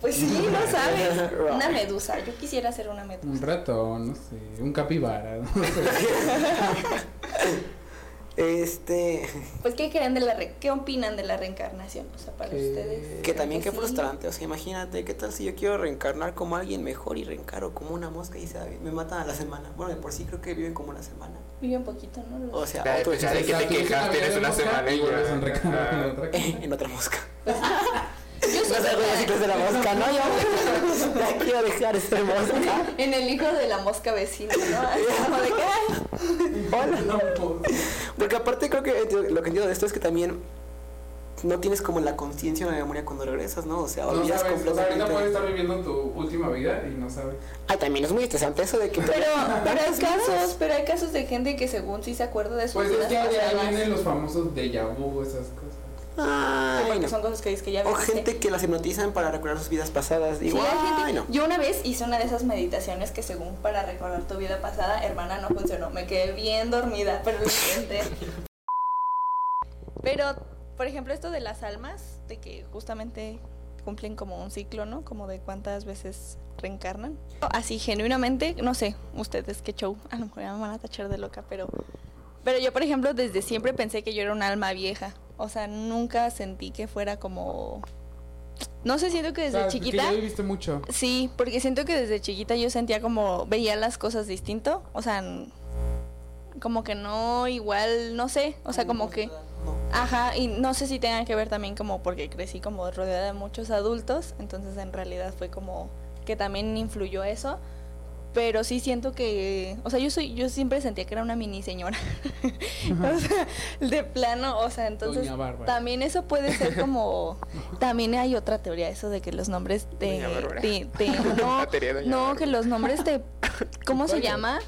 Pues sí, no sabes. Una medusa. Yo quisiera ser una un medusa. ratón, no sé, un capibara. no sé. Este. Pues, ¿qué creen de la re- ¿Qué opinan de la reencarnación? O sea, para Que- ustedes. Que también qué Sí. frustrante. O sea, imagínate, ¿qué tal si yo quiero reencarnar como alguien mejor y reencaro como una mosca y se me matan a la semana? Bueno, de por sí creo que viven como una semana. Vive un poquito, ¿no? Los- O sea, Ya, pues, ya de que te quejas, tienes una semana y vuelves ya. a reencarnar en otra cosa. en otra mosca. Yo No soy ciclos de la mosca, ¿no? Yo ya quiero dejar de ser mosca. en el hijo de la mosca vecina, ¿no? Así como de que, Hola. Porque aparte creo que enti- lo que entiendo de esto es que también no tienes como la conciencia o la memoria cuando regresas, ¿no? O sea, No olvidas sabes, o sea, ahorita completamente. puedes estar viviendo tu última vida y no sabes. Ay, también es muy estresante eso de que Pero, pero hay casos, pero hay casos de gente que según sí se acuerda de sus Pues es que de ahí vienen los famosos déjà vu, esas cosas. Ay, porque no. son cosas que dices que ya O viviste. gente que las hipnotizan para recordar sus vidas pasadas. Sí, Digo, hay gente- no. Yo una vez hice una de esas meditaciones que según para recordar tu vida pasada, hermana, no funcionó. Me quedé bien dormida, pero lo intenté. Pero, por ejemplo, esto de las almas, de que justamente cumplen como un ciclo, ¿no? Como de cuántas veces reencarnan. Así, genuinamente, no sé, ustedes qué show, a lo mejor me van a tachar de loca, pero... Pero yo, por ejemplo, desde siempre pensé que yo era un alma vieja. O sea, nunca sentí que fuera como... No sé, siento que O desde sea, chiquita... Que ya viviste mucho. Sí, porque siento que desde chiquita yo sentía como veía las cosas distinto, o sea, como que no igual, no sé, o sea, como que ajá, y no sé si tenga que ver también como porque crecí como rodeada de muchos adultos, entonces en realidad fue como que también influyó eso. Pero sí siento que, o sea, yo soy yo siempre sentía que era una mini señora. o sea, de plano, o sea, entonces también eso puede ser como también hay otra teoría eso de que los nombres Bárbara. de- de- no, no que los nombres te ¿cómo se llama?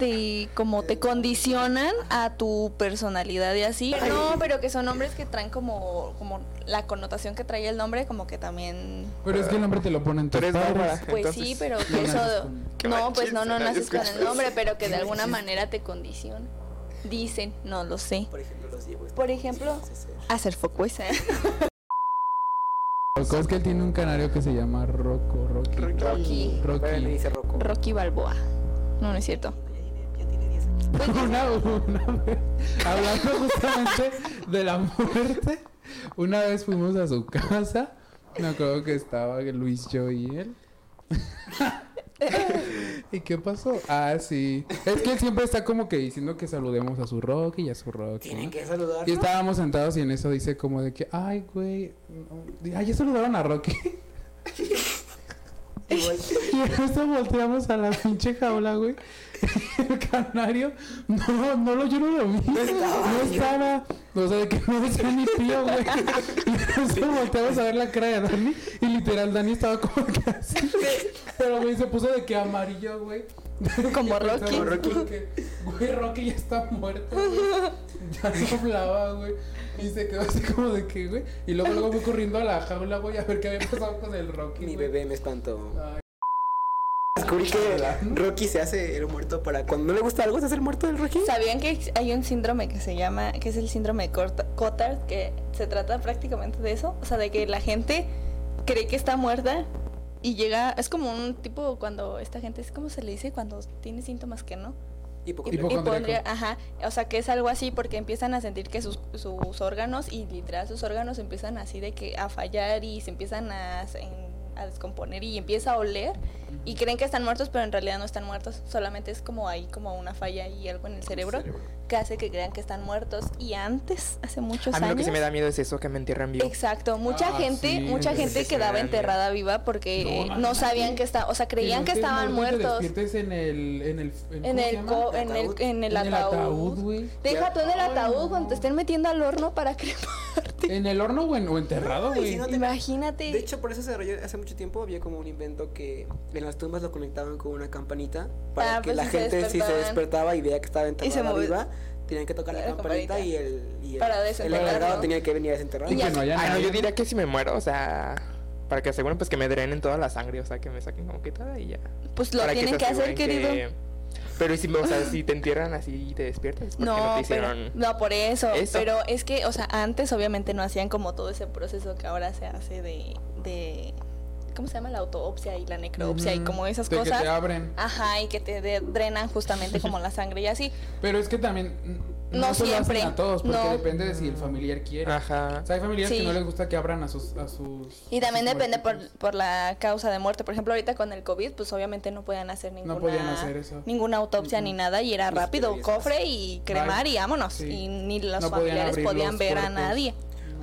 Te como te condicionan a tu personalidad y así. No, pero que son nombres que traen como como la connotación que trae el nombre como que también Pero es que el nombre te lo ponen Tú tus eres padres. Pues Entonces, sí, pero no que eso no, pues no no naces con el nombre, pero que de alguna manera te condiciona. Dicen, no lo sé. Por ejemplo, los llevo. Por ejemplo, hacer foco esa. Loco, Es que él tiene un canario que se llama Rocco, Rocky. Rocky. Rocky. Rocco. Rocky Balboa. No, no es cierto. Una, una vez, hablando justamente de la muerte, una vez fuimos a su casa. Me acuerdo que estaba Luis, yo y él. ¿Y qué pasó? Ah, sí. Es que él siempre está como que diciendo que saludemos a su Rocky y a su Rocky. Tienen ¿no? que saludar. Y estábamos sentados y en eso dice como de que, ay, güey, no, ay, ya saludaron a Rocky. Igual. Y en volteamos a la pinche jaula, güey. El canario, no, no lo, yo no lo vi. No estaba. O sea, de que no decía ni tío, güey. Y en eso volteamos a ver la cara de Dani. Y literal, Dani estaba como que así. Pero, güey, se puso de que amarillo, güey. Como Rocky. como que, Güey, Rocky ya está muerto, güey. Ya no hablaba, güey. Y se quedó así como de que, güey. Y luego, luego fue corriendo a la jaula, güey, a ver qué había pasado con el Rocky. Mi güey. bebé me espantó. Ay, Descubrí que Rocky se hace el muerto para cuando no le gusta algo, se hace el muerto del Rocky. ¿Sabían que hay un síndrome que se llama, que es el síndrome de Cotard, que se trata prácticamente de eso? O sea, de que la gente cree que está muerta y llega, es como un tipo cuando esta gente, es como se le dice cuando tiene síntomas que no. Hipocondria- ajá, o sea que es algo así porque empiezan a sentir que sus, sus órganos y literal sus órganos empiezan así de que a fallar y se empiezan a, en- a descomponer y empieza a oler y creen que están muertos pero en realidad no están muertos, solamente es como ahí como una falla y algo en el cerebro, que hace que crean que están muertos y antes, hace muchos A mí lo años... que sí me da miedo es eso, que me entierran vivo. Exacto, mucha Ah, gente, sí, mucha gente quedaba enterrada viva porque No, sabían que estaban, o sea, creían que estaban muertos. en el. En el, En ¿cómo se el, llama? co- en el, ¿Ataúd? en el En el ataúd. ataúd, güey. Deja tú en el ataúd cuando te estén metiendo al horno para cremarte. En el horno o, en- o enterrado, güey. si no te- Imagínate. De hecho, por eso se desarrolló hace mucho tiempo. Había como un invento que en las tumbas lo conectaban con una campanita para Ah, que pues la gente, si se despertaba y veía que estaba enterrada viva, tenían que tocar la La campanita, campanita. y el, y el, Para el encargado tenía que venir a desenterrar. Y Y que ya- no Ay, no, nadie. yo diría que si me muero, o sea, para que aseguren pues que me drenen toda la sangre, o sea, que me saquen como que toda y ya. pues lo Para tienen que hacer, querido. que- Pero ¿y si, o sea, si te entierran así y te despiertas, no, No, te pero, hicieron... no, por eso, Eso. Pero es que, o sea, antes obviamente no hacían como todo ese proceso que ahora se hace de, de ¿cómo se llama? La autopsia y la necropsia y como esas De que cosas. te abren. Ajá, y que te de- drenan justamente como la sangre y así. Pero es que también. No hacen siempre, a todos, porque no. depende de si el familiar quiere. Ajá. O sea, hay familiares Sí. que no les gusta que abran a sus. A sus Y también sus depende por, por la causa de muerte. Por ejemplo, ahorita con el COVID, pues obviamente no podían hacer ninguna, podían hacer eso. ninguna autopsia ni nada y era Ni rápido, cofre y cremar y vámonos. Sí. Y ni los No familiares podían los ver a nadie.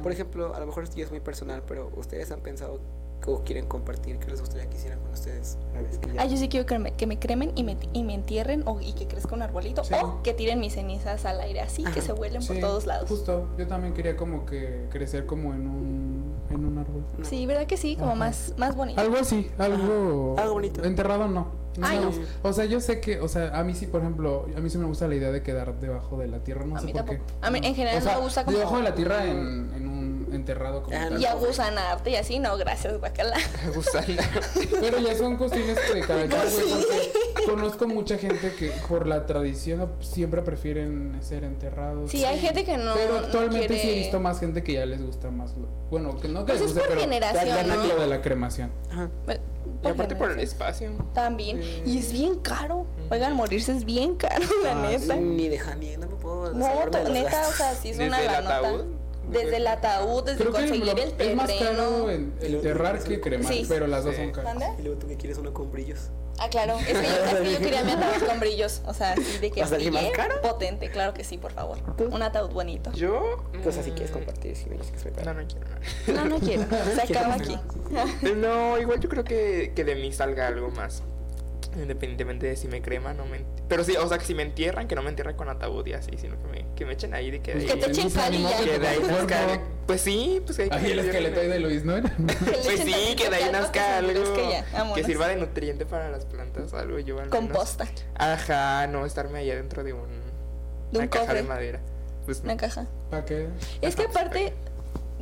Por ejemplo, a lo mejor esto ya es muy personal, pero ustedes han pensado o quieren compartir qué les gustaría que hicieran con ustedes una vez que ya- Ah, yo sí quiero que me, que me cremen y me, y me entierren o, y que crezca un arbolito Sí. o que tiren mis cenizas al aire así, que se vuelen por todos lados. Justo, yo también quería como que crecer como en un, en un árbol. No. Sí, ¿verdad que sí? Como Ajá. más, más bonito. Algo así, algo, Algo bonito. Enterrado no. Ay, no. O sea, yo sé que, o sea, a mí sí, por ejemplo, a mí sí me gusta la idea de quedar debajo de la tierra, no A sé mí por tampoco. qué. A mí, en general, O sea, me gusta como- Debajo de la tierra en, en un, enterrado como Ah, tal. Y a gusanarte y así, no, gracias, bacala. Pero ya son cuestiones de cada quien, güey, porque conozco mucha gente que por la tradición siempre prefieren ser enterrados. Sí, hay gente que no. Pero no actualmente sí he visto más gente que ya les gusta más lo, bueno, que no que Pues les es por pero generación, ¿no? lo de la cremación. Ajá. Y aparte por el espacio. También. Sí. Y es bien caro. Oigan, morirse es bien caro, la Ah, neta. Ni de ni no me puedo No, neta, o sea, sí es ¿Desde una la? Desde el ataúd, desde Creo que conseguir lo- el es terreno. más caro en enterrar tú que cremar, Sí. pero las dos Sí. son caras. ¿Mande? Y luego tú que quieres uno con brillos. Ah, claro. Es que, yo, es que yo quería mi ataúd con brillos. O sea, así de que ¿Va a salir más brille, caro? potente, claro que sí, por favor. Un ataúd bonito. Yo. Cosas si quieres compartir, si me dices que soy No, no quiero. No, no quiero. Se acaba aquí. No, igual yo creo que, que de mí salga algo más. Independientemente de si me creman o me. Pero sí, o sea, que si me entierran, que no me entierren con ataúd y así, sino que me, que me echen ahí de que. de Que ahí- te echen que de ahí nazca. Pues sí, pues que Ahí el esqueleto ahí de Luis, ¿no Pues sí, que de ahí nazca algo que sirva de nutriente para las plantas, algo yo al menos. Composta. Ajá, no estarme allá dentro de un De un una caja cofre. de madera. Pues no. Una caja. ¿Para qué? Es que Ajá, aparte,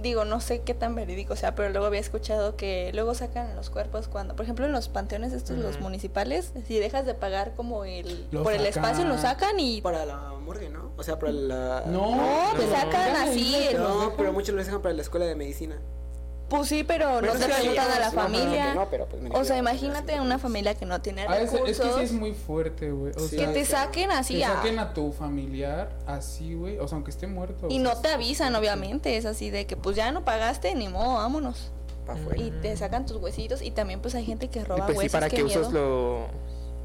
digo, no sé qué tan verídico sea, pero luego había escuchado que luego sacan los cuerpos cuando, por ejemplo, en los panteones estos, los municipales, si dejas de pagar como el, Lo por el espacio, lo sacan y... Para la morgue, ¿no? O sea, para la... No, No, te no. sacan así. el- No, pero muchos lo dejan para la escuela de medicina. Pues sí, pero no se preguntan a la familia. No, pero pues O sea, a- imagínate una familia que no tiene Ah, es, recursos. es que sí es muy fuerte, güey. Sí. que te saquen así que a- saquen a tu familiar así, güey. O sea, aunque esté muerto. Y o no sea, te sí. avisan, obviamente. Es así de que pues ya no pagaste, ni modo, vámonos. Pa' afuera. Y te sacan tus huesitos. Y también pues hay gente que Y roba pues sí, huesos. para qué qué miedo. usas lo.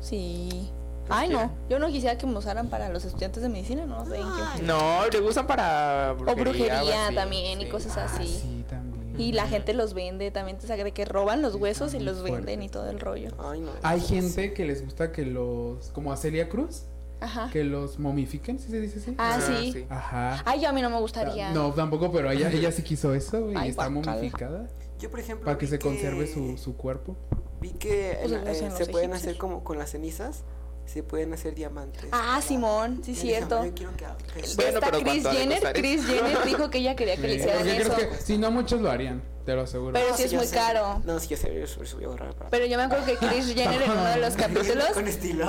Sí. Ay, no. Yo no quisiera que me usaran para los estudiantes de medicina, no. You. No, lo usan para brujería. O brujería así, también y cosas Ah, así. sí, también. Y la gente los vende, también te saca de que roban los huesos y los venden y todo el rollo. Ay, no. Hay gente que les gusta que los. Como a Celia Cruz, Ajá. que los momifiquen, ¿sí se dice así? Ah, Ah, sí. sí. Ajá. Ay, yo a mí no me gustaría. No, tampoco, pero ella, ella sí quiso eso, güey. Ay, Y está guácala. momificada. Yo, por ejemplo. Para que se conserve su, su cuerpo. Vi que Pues en- eh, se pueden egipcios. hacer como con las cenizas, se pueden hacer diamantes. Ah, Simón, sí, Yo cierto. yo quiero que Bueno, Esta pero Chris ¿cuánto ha de Jenner? Chris Jenner dijo que ella quería que le hicieran porque eso. creo que si no muchos lo harían, te lo aseguro. Pero No, sí es yo muy sé. caro. No, sí, yo sé, yo soy voy a ahorrar para. Pero yo me acuerdo que Chris Jenner en uno de los capítulos, Con estilo.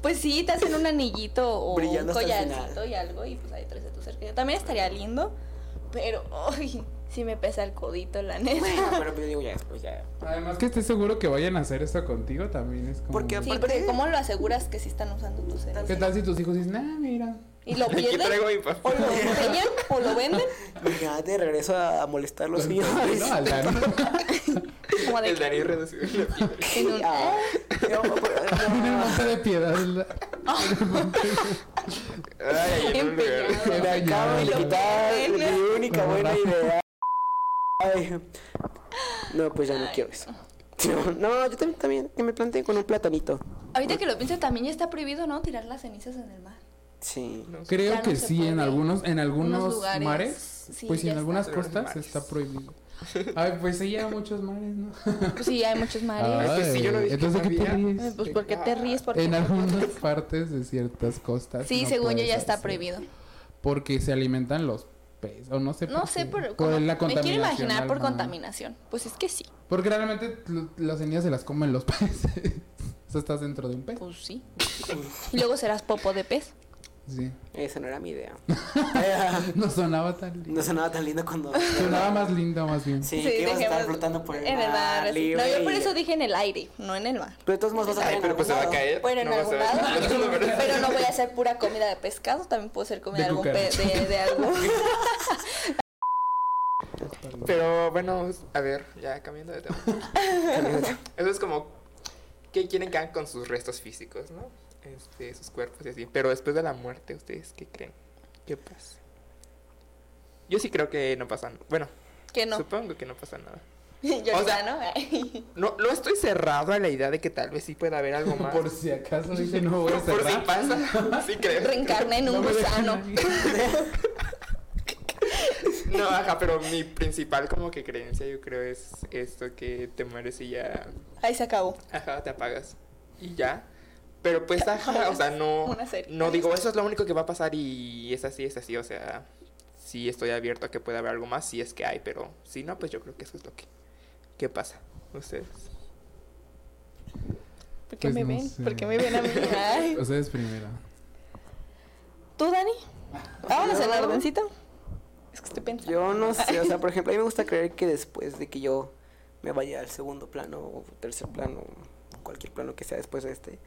pues sí, te hacen un anillito o Brillando un collarcito y algo y pues ahí traes a tu cerca. También estaría lindo, pero ay, sí me pesa el codito, la neta. Bueno, pero pues yo digo ya después, ya. Además que estés seguro que vayan a hacer esto contigo también es como... Porque Sí, porque ¿cómo lo aseguras que sí están usando tu cerebro? ¿Qué tal si tus hijos dicen, nah, mira? Y lo pierden, o lo empeñan, o lo venden, Imagínate, regreso a, a molestar a los míos. ¿no? Al Dani. como de El Dani reducido en la piedra. en un- Ah, monte de piedad. la- Ay, en un lugar. Me acabo de quitar mi única buena idea. Ay. No, pues ya no quiero eso. No, yo también, también que me planteé con un platanito. Ahorita que lo pienso, también ya está prohibido, ¿no? Tirar las cenizas en el mar. Sí. No. Creo no que sí, en algunos, en algunos lugares, mares, sí, pues en está. algunas costas mares. está prohibido. Ay, pues sí, ya muchos mares, ¿no? Pues sí, hay muchos mares. Ay, pues sí, yo no Entonces, ¿qué te ríes? Pues porque te ríes porque En algunas partes de ciertas costas. Sí, no según yo ya está hacer, prohibido. Porque se alimentan los peces, o no sé No por sé, qué. por la me quiero contaminación imaginar por al mar. contaminación. Pues es que sí. Porque realmente las semillas se las comen los peces. Eso estás dentro de un pez. Pues sí. Y luego serás popo de pez. Sí. Esa no era mi idea. No sonaba tan lindo. No sonaba tan lindo cuando. Sonaba más lindo, más bien. Sí, que ibas a estar flotando por el en el mar. libre No, yo por eso dije en el aire, no en el mar. Pero de todos modos vas a Ay, caer pero pues se va a caer. Bueno, en No algún lado. Pero no voy a hacer pura comida de pescado, también puedo hacer comida De de algún pe- de, de algún. Pero bueno, a ver, ya cambiando de tema. Eso es como que quieren que hagan con sus restos físicos, ¿no? Este, sus cuerpos y así. Pero después de la muerte, ¿ustedes qué creen? ¿Qué pasa? Yo sí creo que no pasa nada. Bueno, Que no. supongo que no pasa nada. Yo O sea, ¿no? No, no estoy cerrado a la idea de que tal vez sí pueda haber algo más. Por si acaso dice no voy a Por si cerrar. pasa, sí creo. Reencarné en No un dejan gusano. No, ajá, pero mi principal como que creencia yo creo es esto que te mueres y ya, Ahí se acabó. ajá, te apagas y ya. Pero pues, ajá, o sea, no, Una serie. no digo, eso es lo único que va a pasar y es así, es así, o sea, sí estoy abierto a que pueda haber algo más, si es que hay, pero si no, pues yo creo que eso es lo que, que pasa. Ustedes. ¿Por qué Pues me no ven? sé. ¿Por qué me ven a mí? Ay. Ustedes primero. ¿Tú, Dani? Vámonos en ordencito. Es que estoy pensando. Yo no sé, o sea, por ejemplo, a mí me gusta creer que después de que yo me vaya al segundo plano o tercer plano, cualquier plano que sea después de este,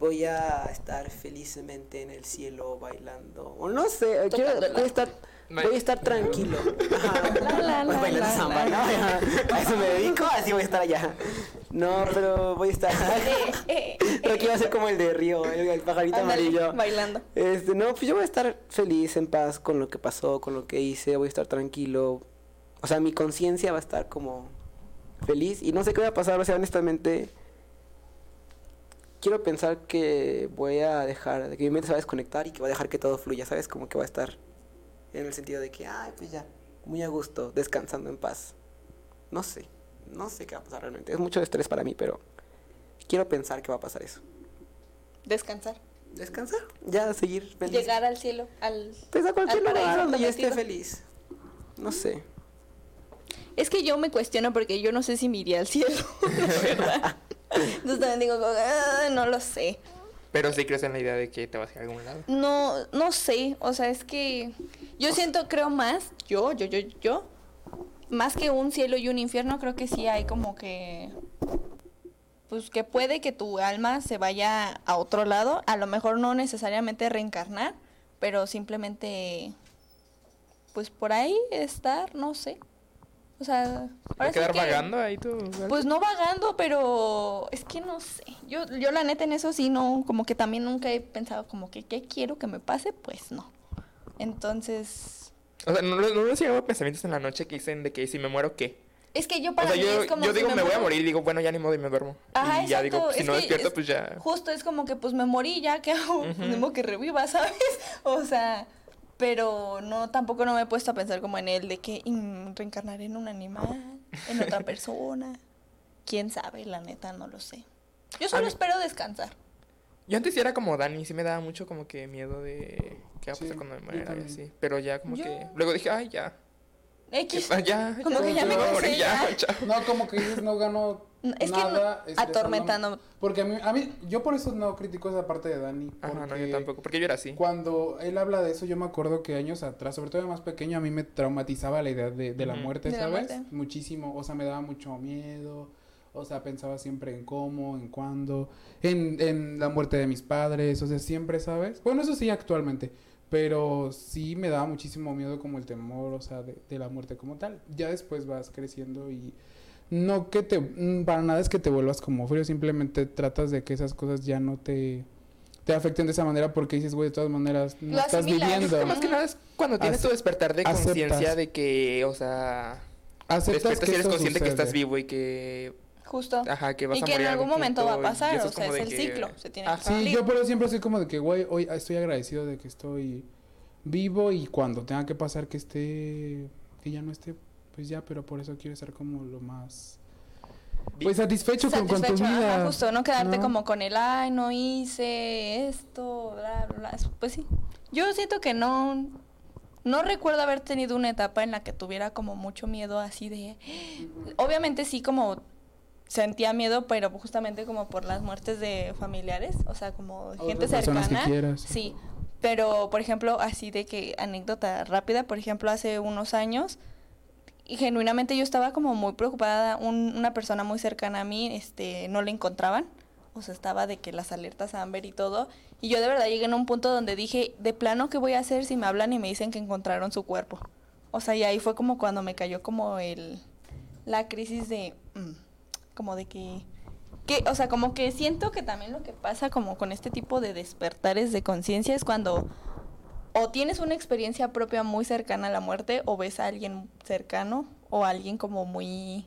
voy a estar felizmente en el cielo bailando. O no sé, quiero, voy a estar, voy a estar tranquilo. Ajá. La, la, la, bailando la, samba. ¿no? A eso me dedico, así voy a estar allá. No, pero voy a estar. Eh, Pero aquí va a ser como el de Río, el, el pajarito amarillo. bailando. Este, no, pues yo voy a estar feliz, en paz con lo que pasó, con lo que hice, voy a estar tranquilo. O sea, mi conciencia va a estar como feliz y no sé qué va a pasar, o sea, honestamente quiero pensar que voy a dejar, de que mi mente se va a desconectar y que va a dejar que todo fluya, ¿sabes? Como que va a estar en el sentido de que, ay, pues ya, muy a gusto, descansando en paz. No sé, no sé qué va a pasar realmente. Es mucho estrés para mí, pero quiero pensar que va a pasar eso. Descansar. Descansar, ya seguir feliz. Llegar al cielo. Al... Pues a cualquier al lugar donde yo esté feliz. No sé. Es que yo me cuestiono porque yo no sé si me iría al cielo. la verdad. Entonces también digo, "Ah, no lo sé. Pero sí crees en la idea de que te vas a ir a algún lado. No, no sé, o sea, es que yo siento, creo más, yo, yo, yo, yo, más que un cielo y un infierno, creo que sí hay como que, pues que puede que tu alma se vaya a otro lado, a lo mejor no necesariamente reencarnar, pero simplemente, pues por ahí estar, no sé. O sea, ¿Va ahora a sí quedar que- vagando ahí tú? pues no vagando, pero es que no sé. Yo, yo la neta en eso sí no, como que también nunca he pensado como que qué quiero que me pase, pues no. Entonces, O sea, ¿no, no no les llegaba pensamientos en la noche que dicen de que si me muero, ¿qué? es que yo O para sea, mí yo, es como yo si digo, me, voy a morir y digo, bueno, ya ni modo y me duermo. Ajá, y ya digo, si es no que despierto, es- pues ya. Justo es como que pues me morí ya, ¿qué hago? Ni modo que reviva, ¿sabes? O sea, pero no, tampoco no me he puesto a pensar como en él de que mm, reencarnar en un animal, en otra persona. Quién sabe, la neta, no lo sé. Yo solo mí- espero descansar. Yo antes sí era como Dani, sí me daba mucho como que miedo de qué va a Sí, pasar cuando me muera y así. Pero ya como Yo- que. Luego dije, ay, ya. X. Ya, ya. Como que ya me cansé, ya. No, como que dices, no gano No, es que no- nada. estresándome. atormentando. Porque a mí, a mí, yo por eso no critico esa parte de Dani. Ajá, no, porque yo tampoco. Porque yo era así. Cuando él habla de eso, yo me acuerdo que años atrás, sobre todo de más pequeño, a mí me traumatizaba la idea de, de la muerte, De la ¿sabes? muerte. Muchísimo, o sea, me daba mucho miedo, o sea, pensaba siempre en cómo, en cuándo, en, en la muerte de mis padres, o sea, siempre, ¿sabes? Bueno, eso sí, actualmente, pero sí me daba muchísimo miedo como el temor, o sea, de, de la muerte como tal. Ya después vas creciendo y no que te, mm, para nada es que te vuelvas como frío, simplemente tratas de que esas cosas ya no te te afecten de esa manera porque dices, güey, de todas maneras no Lo estás asimilas. viviendo. Más que nada es cuando tienes Ace- tu despertar de conciencia de que, o sea, Aceptas despiertas que y eres consciente que estás sucede. vivo y que, Justo. ajá, que vas y a que en algún momento va a pasar, o sea, es el que- ciclo, se tiene Ajá. que Sí, yo por eso siempre soy como de que, güey, hoy estoy agradecido de que estoy vivo y cuando tenga que pasar que esté, que ya no esté, pues ya, pero por eso quiero estar como lo más, pues satisfecho, con- con, tu Satisfecho, ajá, vida. justo, no quedarte ¿no? como con el, ay, no hice esto, bla, bla, bla. Pues sí. Yo siento que no, no recuerdo haber tenido una etapa en la que tuviera como mucho miedo así de... Obviamente sí como sentía miedo, pero justamente como por las muertes de familiares, o sea, como Otras gente cercana. quieras. Sí, pero por ejemplo, así de que anécdota rápida, por ejemplo, hace unos años, y genuinamente yo estaba como muy preocupada, un- una persona muy cercana a mí, este, no le encontraban, o sea, estaba de que las alertas Amber y todo, y yo de verdad llegué en un punto donde dije, de plano, ¿qué voy a hacer si me hablan y me dicen que encontraron su cuerpo? O sea, y ahí fue como cuando me cayó como el, la crisis de, mm, como de que, que, o sea, como que siento que también lo que pasa como con este tipo de despertares de conciencia es cuando o tienes una experiencia propia muy cercana a la muerte o ves a alguien cercano o a alguien como muy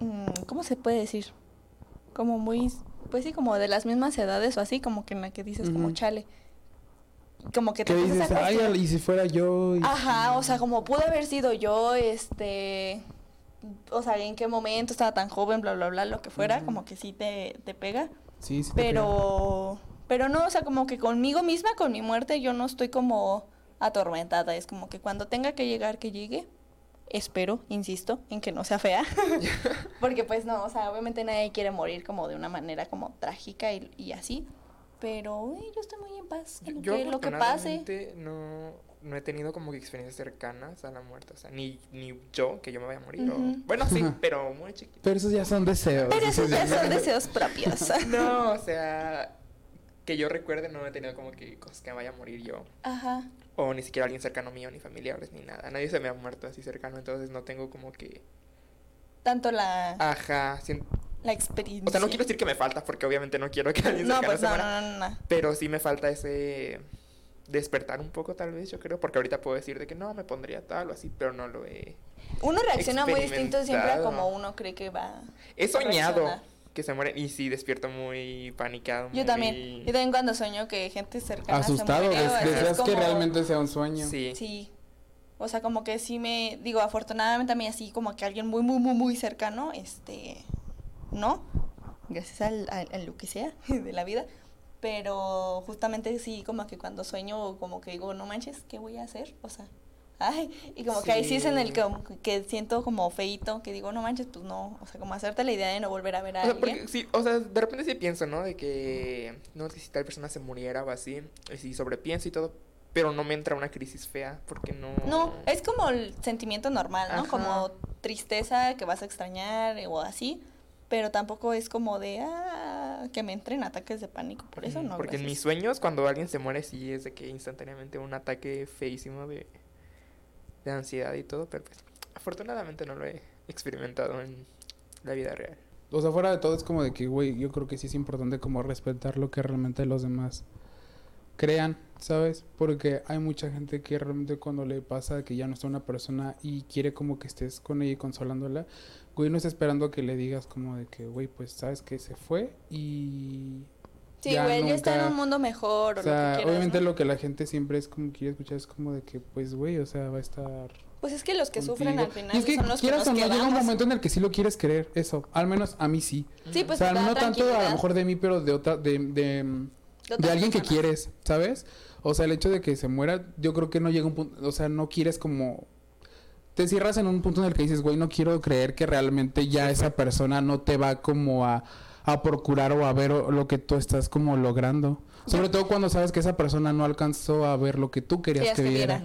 mm, ¿cómo se puede decir? Como muy pues sí, como de las mismas edades o así, como que en la que dices como chale. Como que te dices, ay, y si fuera yo. y- Ajá, o sea, como pudo haber sido yo, este, o sea, en qué momento estaba tan joven, bla, bla, bla, lo que fuera, como que sí te, te pega. Sí, sí te pega. Pero, pero no, o sea, como que conmigo misma, con mi muerte, yo no estoy como atormentada. Es como que cuando tenga que llegar, que llegue. Espero, insisto, en que no sea fea. Porque pues no, o sea, obviamente nadie quiere morir como de una manera como trágica y, y así. Pero uy, yo estoy muy en paz en lo Yo que, lo que pase. no, no he tenido como que experiencias cercanas a la muerte. O sea, ni, ni yo, que yo me vaya a morir. o-. Bueno, sí, pero muy chiquito. Pero esos ya son deseos. Pero esos ya ya- son deseos propios. No, o sea, que yo recuerde, no he tenido como que cosas que me vaya a morir yo. Ajá. O ni siquiera alguien cercano mío, ni familiares, ni nada. Nadie se me ha muerto así cercano, entonces no tengo como que... Tanto la, Ajá, la experiencia. o sea, no quiero decir que me falta, porque obviamente no quiero que alguien No, cercano pues se no, muera. no, no, no. Pero sí me falta ese despertar un poco, tal vez, yo creo. Porque ahorita puedo decir de que no, me pondría tal o así, pero no lo he... Uno reacciona muy distinto siempre a como uno cree que va. He soñado reaccionar. que se mueren y sí, despierto muy panicado. Yo también. Yo también cuando sueño que gente cercana Asustado, se muere. o des- así, es deseas que realmente sea un sueño. Sí. Sí. O sea, como que sí me. Digo, afortunadamente a mí, así como que alguien muy, muy, muy, muy cercano, este. No. Gracias al, al- a lo que sea de la vida. Pero justamente sí, como que cuando sueño, como que digo, no manches, ¿qué voy a hacer? O sea. Ay, y como que ahí sí es en el que, que siento como feito, que digo, no manches, pues no, o sea, como hacerte la idea de no volver a ver a O sea, alguien. porque sí, o sea, de repente sí pienso, ¿no? De que no sé si tal persona se muriera o así, y sí sobrepienso y todo, pero no me entra una crisis fea, porque no... No, es como el sentimiento normal, ¿no? Ajá. Como tristeza que vas a extrañar o así, pero tampoco es como de, ah, que me entren ataques de pánico, por eso no. Porque en mis sueños, cuando alguien se muere, sí es de que instantáneamente un ataque feísimo de, de ansiedad y todo, pero pues afortunadamente no lo he experimentado en la vida real. O sea, fuera de todo es como de que, güey, yo creo que sí es importante como respetar lo que realmente los demás crean, ¿sabes? Porque hay mucha gente que realmente cuando le pasa que ya no está una persona y quiere como que estés con ella y consolándola, güey, no está esperando que le digas como de que, güey, pues sabes que se fue y... Sí, ya güey, ya está en un mundo mejor o, O sea, lo que quieras, obviamente ¿no? lo que la gente siempre es como quiere escuchar es como de que, pues, güey, o sea, va a estar Pues es que los que sufren al final Y es que son los que quieras nos o no, llega un momento en el que sí lo quieres creer, eso. Al menos a mí sí. Sí, pues o sea, no tanto a lo mejor de mí, pero de otra, de, de, De de alguien que quieres, ¿sabes? O sea, el hecho de que se muera, yo creo que no llega un punto, o sea, no quieres como... Te cierras en un punto en el que dices, güey, no quiero creer que realmente ya esa persona no te va como a, a procurar o a ver o- lo que tú estás como logrando. Sobre todo cuando sabes que esa persona no alcanzó a ver lo que tú querías que viera.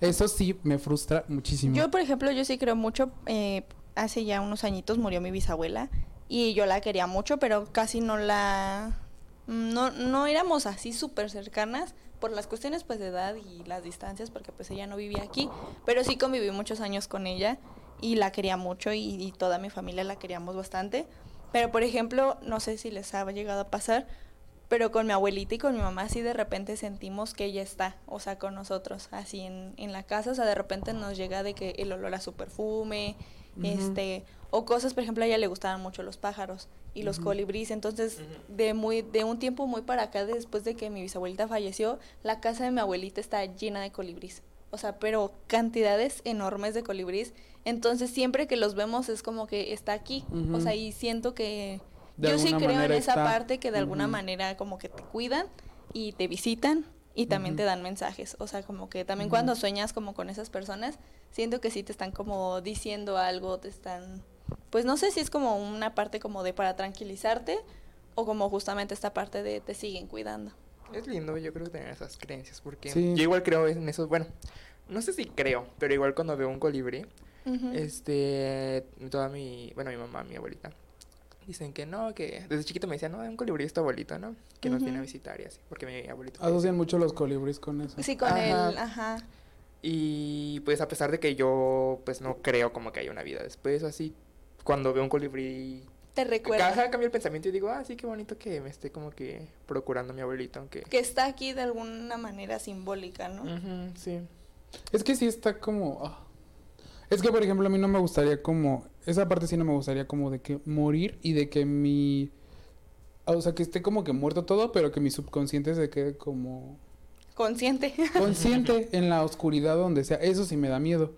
Eso sí me frustra muchísimo. Yo, por ejemplo, yo sí creo mucho, eh, hace ya unos añitos murió mi bisabuela y yo la quería mucho, pero casi no la... No, no éramos así súper cercanas por las cuestiones pues de edad y las distancias, porque pues ella no vivía aquí, pero sí conviví muchos años con ella y la quería mucho y, y toda mi familia la queríamos bastante. Pero, por ejemplo, no sé si les ha llegado a pasar, pero con mi abuelita y con mi mamá sí de repente sentimos que ella está, o sea, con nosotros, así en, en la casa, o sea, de repente nos llega de que el olor a su perfume, este, o cosas, por ejemplo, a ella le gustaban mucho los pájaros y los colibríes, entonces de muy de un tiempo muy para acá después de que mi bisabuelita falleció, la casa de mi abuelita está llena de colibríes. O sea, pero cantidades enormes de colibríes. Entonces, siempre que los vemos es como que está aquí. O sea, y siento que De yo sí creo en esa está. parte que de alguna manera como que te cuidan y te visitan y también te dan mensajes. O sea, como que también cuando sueñas como con esas personas, siento que sí te están como diciendo algo, te están... Pues no sé si es como una parte como de para tranquilizarte o como justamente esta parte de te siguen cuidando. Es lindo, yo creo, tener esas creencias, porque Sí. yo igual creo en eso, bueno, no sé si creo, pero igual cuando veo un colibrí, este, toda mi, bueno, mi mamá, mi abuelita, dicen que no, que desde chiquito me decían, no, un colibrí es tu abuelito, ¿no? Que nos viene a visitar y así, porque mi abuelito... Asocian mucho los colibríes con eso. Sí, con Ajá. el... Ajá. Y pues a pesar de que yo pues no creo como que haya una vida después o así, cuando veo un colibrí, Te recuerda. caja cambia el pensamiento y digo, ah, sí, qué bonito que me esté como que procurando a mi abuelito, aunque... Que está aquí de alguna manera simbólica, ¿no? Ujú, sí. Es que sí está como... ah. Es que, por ejemplo, a mí no me gustaría como... Esa parte sí no me gustaría como de que morir y de que mi... O sea, que esté como que muerto todo, pero que mi subconsciente se quede como Consciente. consciente en la oscuridad donde sea. Eso sí me da miedo.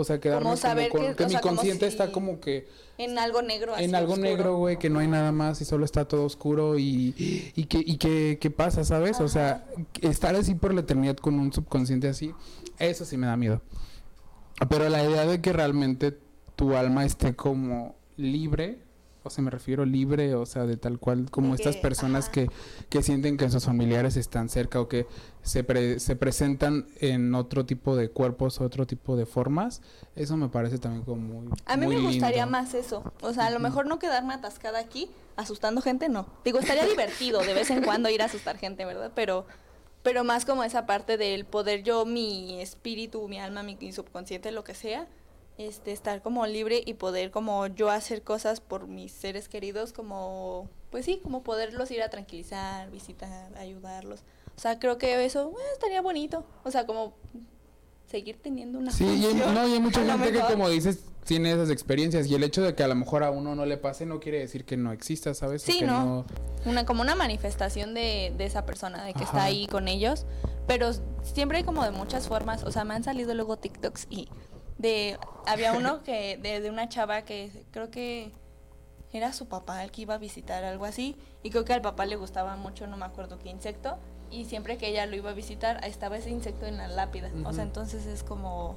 O sea, quedarme como, saber con, que- mi sea, como consciente si- está como que En algo negro. así en algo oscuro. negro, güey, que no hay nada más y solo está todo oscuro y, y que, y que, que pasa, ¿sabes? O sea, estar así por la eternidad con un subconsciente así, eso sí me da miedo. Pero la idea de que realmente tu alma esté como libre, o sea, me refiero libre, o sea, de tal cual como estas personas ajá. que, que sienten que sus familiares están cerca o que se, pre- se presentan en otro tipo de cuerpos, otro tipo de formas, eso me parece también como muy... A mí muy me gustaría lindo. más eso. O sea, a lo mejor no quedarme atascada aquí asustando gente, no. Digo, estaría divertido de vez en cuando ir a asustar gente, ¿verdad? Pero, pero más como esa parte del poder yo, mi espíritu, mi alma, mi subconsciente, lo que sea, este, estar como libre y poder como yo hacer cosas por mis seres queridos, como, pues sí, como poderlos ir a tranquilizar, visitar, ayudarlos. O sea, creo que eso eh, estaría bonito. O sea, como seguir teniendo una Sí, y hay, no, y hay mucha gente que, como dices, tiene esas experiencias. Y el hecho de que a lo mejor a uno no le pase no quiere decir que no exista, ¿sabes? O Sí, que no. Una, como una manifestación de, de esa persona, de que está ahí con ellos. Pero siempre hay como de muchas formas. O sea, me han salido luego TikToks y de... Había uno que de, de una chava que creo que era su papá el que iba a visitar, algo así. Y creo que al papá le gustaba mucho, no me acuerdo qué insecto. Y siempre que ella lo iba a visitar, estaba ese insecto en la lápida. O sea, entonces es como...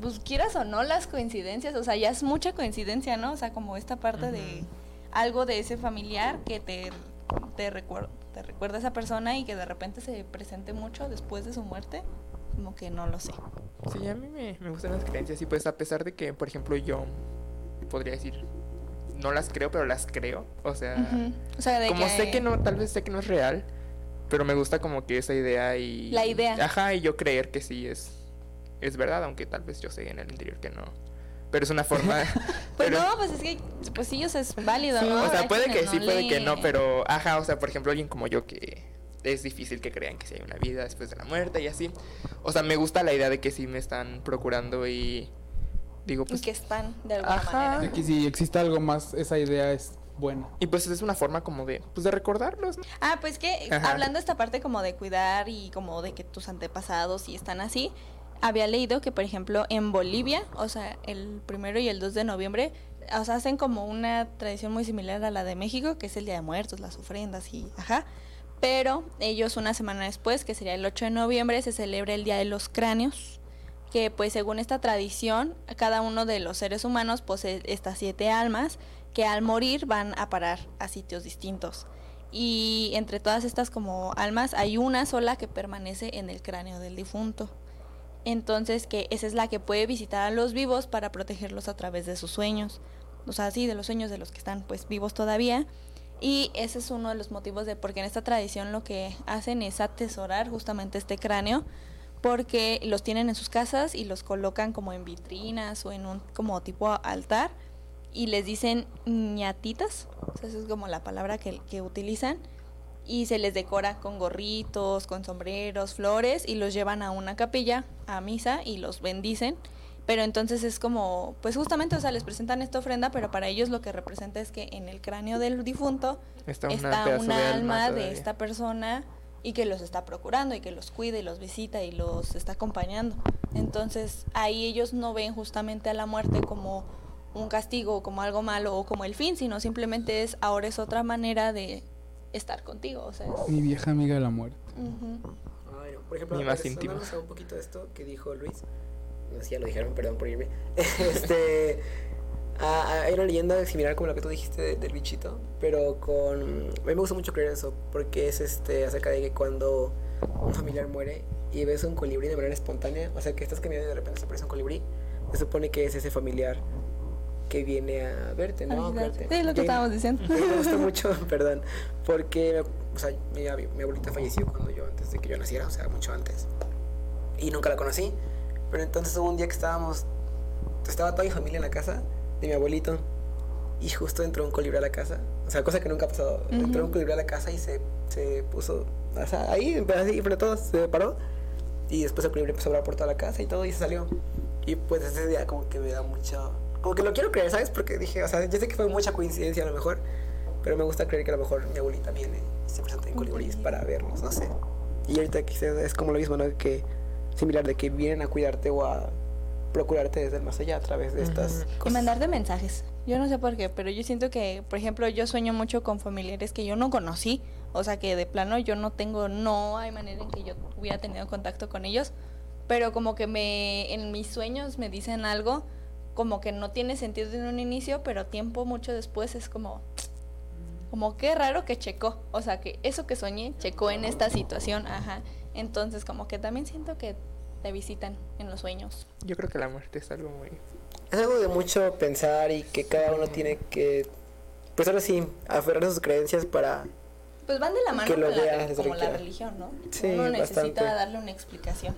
Pues quieras o no las coincidencias, o sea, ya es mucha coincidencia, ¿no? O sea, como esta parte de algo de ese familiar que te, te, te recuerda a esa persona y que de repente se presente mucho después de su muerte, como que no lo sé. Sí, a mí me, me gustan las creencias y pues a pesar de que, por ejemplo, yo podría decir, no las creo, pero las creo. O sea. O sea, de como sé que no, tal vez sé que no es real, pero me gusta como que esa idea y... La idea. Ajá, y yo creer que sí es, es verdad, aunque tal vez yo sé en el interior que no. Pero es una forma... Pues pero- no, pues es que, pues sí, o sea, es válido, Sí, ¿no? o sea, puede que sí, puede que no, pero, ajá, o sea, por ejemplo, alguien como yo que es difícil que crean que sí hay una vida después de la muerte y así. O sea, me gusta la idea de que sí me están procurando y digo, Y pues... que están de alguna Ajá. manera. De que si existe algo más, esa idea es buena. Y pues es una forma como de, pues de recordarlos, ¿no? Ah, pues que Ajá. hablando de esta parte como de cuidar y como de que tus antepasados sí están así, había leído que por ejemplo en Bolivia, o sea, el primero y el 2 de noviembre, o sea, hacen como una tradición muy similar a la de México, que es el Día de Muertos, las ofrendas y ajá. Pero ellos una semana después, que sería el 8 de noviembre, se celebra el Día de los Cráneos, que pues según esta tradición, cada uno de los seres humanos posee estas siete almas que al morir van a parar a sitios distintos. Y entre todas estas como almas hay una sola que permanece en el cráneo del difunto. Entonces que esa es la que puede visitar a los vivos para protegerlos a través de sus sueños. O sea, sí, de los sueños de los que están pues vivos todavía. Y ese es uno de los motivos de porque en esta tradición lo que hacen es atesorar justamente este cráneo porque los tienen en sus casas y los colocan como en vitrinas o en un como tipo altar y les dicen ñatitas, o esa es como la palabra que, que utilizan, y se les decora con gorritos, con sombreros, flores, y los llevan a una capilla, a misa, y los bendicen. Pero entonces es como, pues justamente, o sea, les presentan esta ofrenda, pero para ellos lo que representa es que en el cráneo del difunto Está, está una de alma de esta persona y que los está procurando y que los cuida y los visita y los está acompañando. Entonces ahí ellos no ven justamente a la muerte como un castigo, como algo malo o como el fin, sino simplemente es ahora es otra manera de estar contigo. O sea, es- Mi vieja amiga de la muerte. Ujú. Ay, no. Por ejemplo, Mi más íntimo. a un poquito de esto que dijo Luis. Si ya lo dijeron, perdón por irme. este. hay una leyenda similar como la que tú dijiste de- del bichito, pero con. A mí me gusta mucho creer eso, porque es este acerca de que cuando un familiar muere y ves un colibrí de manera espontánea, o sea que estás caminando y de repente se aparece un colibrí, se supone que es ese familiar que viene a verte, ¿no? Cuidarte. Sí, lo que estábamos diciendo. me gusta mucho, perdón, porque, o sea, mi, mi abuelita falleció cuando yo, antes de que yo naciera, o sea, mucho antes. Y nunca la conocí. Pero entonces hubo un día que estábamos, estaba toda mi familia en la casa de mi abuelito. Y justo entró un colibrí a la casa. O sea, cosa que nunca ha pasado. Entró un colibrí a la casa y se, se puso, o sea, ahí, así, a todos, se paró. Y después el colibrí empezó a hablar por toda la casa y todo y se salió. Y pues ese día como que me da mucho... Como que lo quiero creer, ¿sabes? Porque dije, o sea, yo sé que fue mucha coincidencia a lo mejor. Pero me gusta creer que a lo mejor mi abuelita viene y se presenta en Un colibríes colibrí. para vernos, no sé. Y ahorita quizás es como lo mismo, ¿no? Que similar de que vienen a cuidarte o a procurarte desde el más allá a través de estas Ujú. Y cosas. mandarte mensajes. Yo no sé por qué, pero yo siento que, por ejemplo, yo sueño mucho con familiares que yo no conocí. O sea, que de plano yo no tengo, no hay manera en que yo hubiera tenido contacto con ellos. Pero como que me, en mis sueños me dicen algo como que no tiene sentido en un inicio, pero tiempo mucho después es como, como qué raro que checó. O sea, que eso que soñé checó en esta situación, ajá. Entonces como que también siento que te visitan en los sueños. Yo creo que la muerte es algo muy... Es algo de mucho pensar y que cada uno tiene que, pues ahora sí, aferrarse a sus creencias para... Pues van de la mano Que con la, como la religión, ¿no? Sí, Uno necesita bastante. darle una explicación.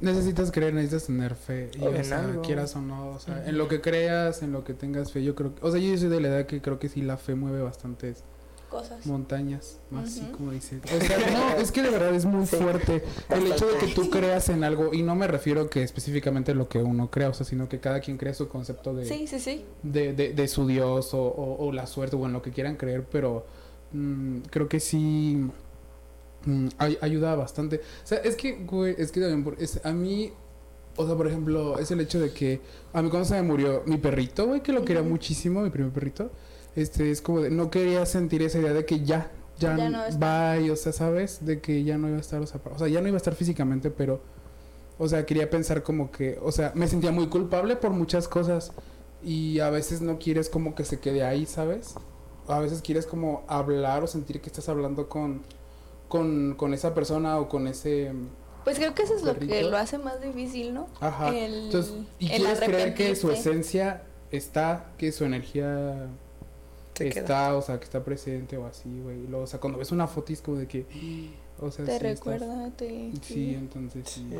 Necesitas creer, necesitas tener fe. Y, o En sea, algo. quieras o no, o sea, en lo que creas, en lo que tengas fe, yo creo que, o sea, yo soy de la edad que creo que sí la fe mueve bastantes Cosas. montañas, más así como dice. O sea, no, es que de verdad es muy Sí, fuerte el hecho de que tú creas en algo, y no me refiero que específicamente lo que uno crea, o sea, sino que cada quien crea su concepto de, Sí, sí, sí. de, de, de su Dios o, o- o la suerte o en lo que quieran creer, pero mm, creo que sí mm, ay- ayuda bastante. O sea, es que, güey, es que también, por- es, a mí, o sea, por ejemplo, es el hecho de que a mí cuando se me murió mi perrito, güey, que lo quería muchísimo, mi primer perrito, este, es como de, no quería sentir esa idea de que ya, ya, Ya no bye, o sea, ¿sabes? De que ya no iba a estar, o sea, o sea, ya no iba a estar físicamente, pero, o sea, quería pensar como que, o sea, me sentía muy culpable por muchas cosas y a veces no quieres como que se quede ahí, ¿sabes? A veces quieres como hablar o sentir que estás hablando con, con, con esa persona o con ese... Pues creo que eso es lo que lo hace más difícil, ¿no? Ajá. El- Entonces, y el quieres creer que su esencia está, que su energía Se está, queda. o sea, que está presente o así, güey. O sea, cuando ves una foto es como de que... O sea, Te sí estás- recuerda, te... Sí, entonces sí. Sí.